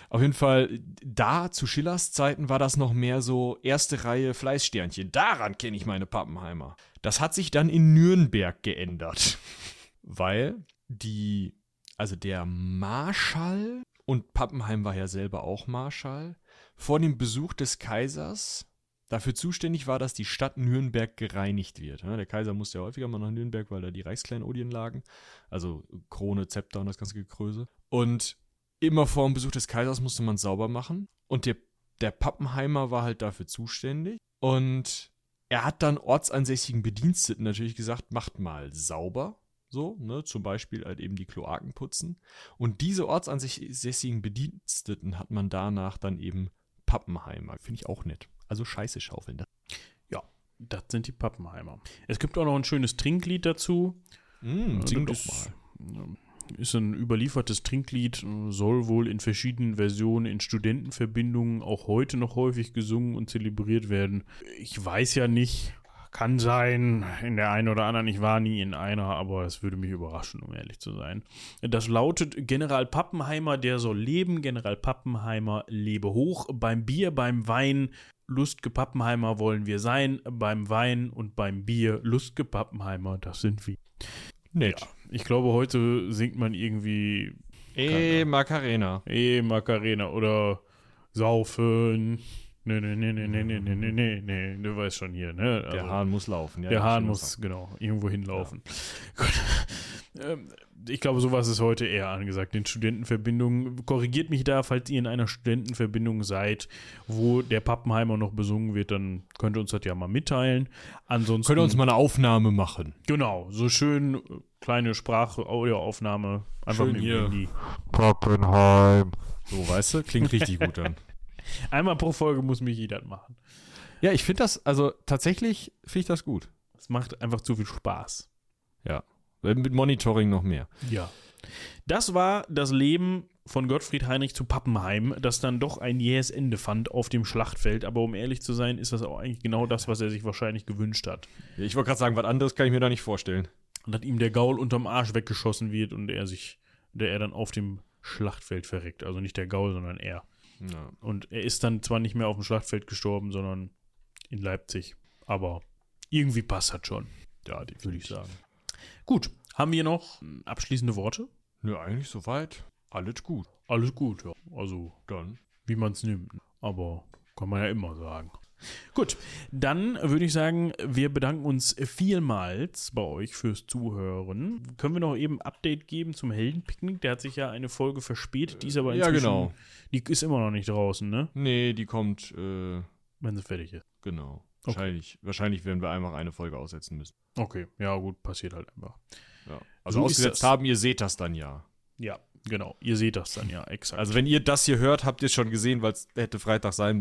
Speaker 2: Auf jeden Fall, da zu Schillers Zeiten war das noch mehr so erste Reihe Fleißsternchen. Daran kenne ich meine Pappenheimer. Das hat sich dann in Nürnberg geändert. Weil die, also der Marschall, und Pappenheim war ja selber auch Marschall, vor dem Besuch des Kaisers dafür zuständig war, dass die Stadt Nürnberg gereinigt wird. Der Kaiser musste ja häufiger mal nach Nürnberg, weil da die Reichskleinodien lagen. Also Krone, Zepter und das ganze Gekröse. Und immer vor dem Besuch des Kaisers musste man sauber machen. Und der, der Pappenheimer war halt dafür zuständig. Und er hat dann ortsansässigen Bediensteten natürlich gesagt, macht mal sauber. So, ne, zum Beispiel halt eben die Kloaken putzen. Und diese ortsansässigen Bediensteten hat man danach dann eben Pappenheimer. Finde ich auch nett. Also Scheiße schaufeln. Das
Speaker 1: Ja, das sind die Pappenheimer. Es gibt auch noch ein schönes Trinklied dazu.
Speaker 2: Mm,
Speaker 1: Ja,
Speaker 2: sing doch
Speaker 1: das ist-
Speaker 2: mal.
Speaker 1: Ist ein überliefertes Trinklied, soll wohl in verschiedenen Versionen in Studentenverbindungen auch heute noch häufig gesungen und zelebriert werden. Ich weiß ja nicht, kann sein, in der einen oder anderen, ich war nie in einer, aber es würde mich überraschen, um ehrlich zu sein. Das lautet General Pappenheimer, der soll leben, General Pappenheimer, lebe hoch, beim Bier, beim Wein, Lustge Pappenheimer wollen wir sein, beim Wein und beim Bier, Lustge Pappenheimer, das sind wir.
Speaker 2: Nett.
Speaker 1: Ja, ich glaube, heute singt man irgendwie
Speaker 2: Eh, Macarena.
Speaker 1: Eh, Macarena oder Saufen. Nee, nee, nee, nee, nee, nee, nee, nee, nee, nee, du weißt schon hier, ne?
Speaker 2: Der
Speaker 1: Also,
Speaker 2: Hahn muss laufen. Ja,
Speaker 1: der
Speaker 2: ja,
Speaker 1: Hahn muss, genau, irgendwo hinlaufen. Gut. Ähm, ich glaube, sowas ist heute eher angesagt. In Studentenverbindungen, korrigiert mich da, falls ihr in einer Studentenverbindung seid, wo der Pappenheimer noch besungen wird, dann könnt ihr uns das ja mal mitteilen. Ansonsten.
Speaker 2: Könnt ihr uns mal eine Aufnahme machen?
Speaker 1: Genau, so schön äh, kleine Sprache-Audioaufnahme. Einfach
Speaker 2: Schön
Speaker 1: mit dem
Speaker 2: hier.
Speaker 1: Handy.
Speaker 3: Pappenheim.
Speaker 2: So, weißt du? Klingt richtig gut dann.
Speaker 1: Einmal pro Folge muss Michi das machen.
Speaker 2: Ja, ich finde das, also tatsächlich finde ich das gut.
Speaker 1: Es macht einfach zu viel Spaß.
Speaker 2: Ja. Mit Monitoring noch mehr.
Speaker 1: Ja. Das war das Leben von Gottfried Heinrich zu Pappenheim, das dann doch ein jähes Ende fand auf dem Schlachtfeld. Aber um ehrlich zu sein, ist das auch eigentlich genau das, was er sich wahrscheinlich gewünscht hat.
Speaker 2: Ich wollte gerade sagen, was anderes kann ich mir da nicht vorstellen.
Speaker 1: Und dass ihm der Gaul unterm Arsch weggeschossen wird und er sich, der er dann auf dem Schlachtfeld verreckt. Also nicht der Gaul, sondern er.
Speaker 2: Ja.
Speaker 1: Und er ist dann zwar nicht mehr auf dem Schlachtfeld gestorben, sondern in Leipzig. Aber irgendwie passt das schon.
Speaker 2: Ja,
Speaker 1: würde ich sagen. Gut, haben wir noch abschließende Worte?
Speaker 2: Nö, eigentlich soweit. Alles gut.
Speaker 1: Alles gut, ja. Also,
Speaker 2: Dann.
Speaker 1: wie man es nimmt. Aber kann man ja immer sagen. Gut, dann würde ich sagen, wir bedanken uns vielmals bei euch fürs Zuhören. Können wir noch eben ein Update geben zum Heldenpicknick? Der hat sich ja eine Folge verspätet, die ist aber
Speaker 2: Ja,
Speaker 1: inzwischen,
Speaker 2: genau.
Speaker 1: die ist immer noch nicht draußen, ne?
Speaker 2: Nee, die kommt, äh,
Speaker 1: Wenn sie fertig ist.
Speaker 2: genau.
Speaker 1: Okay.
Speaker 2: Wahrscheinlich, wahrscheinlich werden wir einfach eine Folge aussetzen müssen.
Speaker 1: Okay, ja gut, passiert halt einfach.
Speaker 2: Ja. Also
Speaker 1: So
Speaker 2: ausgesetzt haben, ihr seht das dann ja.
Speaker 1: Ja, genau. Ihr seht das dann ja, exakt.
Speaker 2: Also wenn ihr das hier hört, habt ihr es schon gesehen, weil es hätte Freitag sein.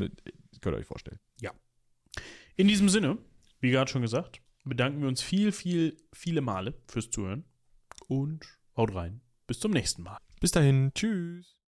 Speaker 2: Könnt ihr euch vorstellen.
Speaker 1: In diesem Sinne, wie gerade schon gesagt, bedanken wir uns viel, viel, viele Male fürs Zuhören und haut rein. Bis zum nächsten Mal.
Speaker 2: Bis dahin. Tschüss.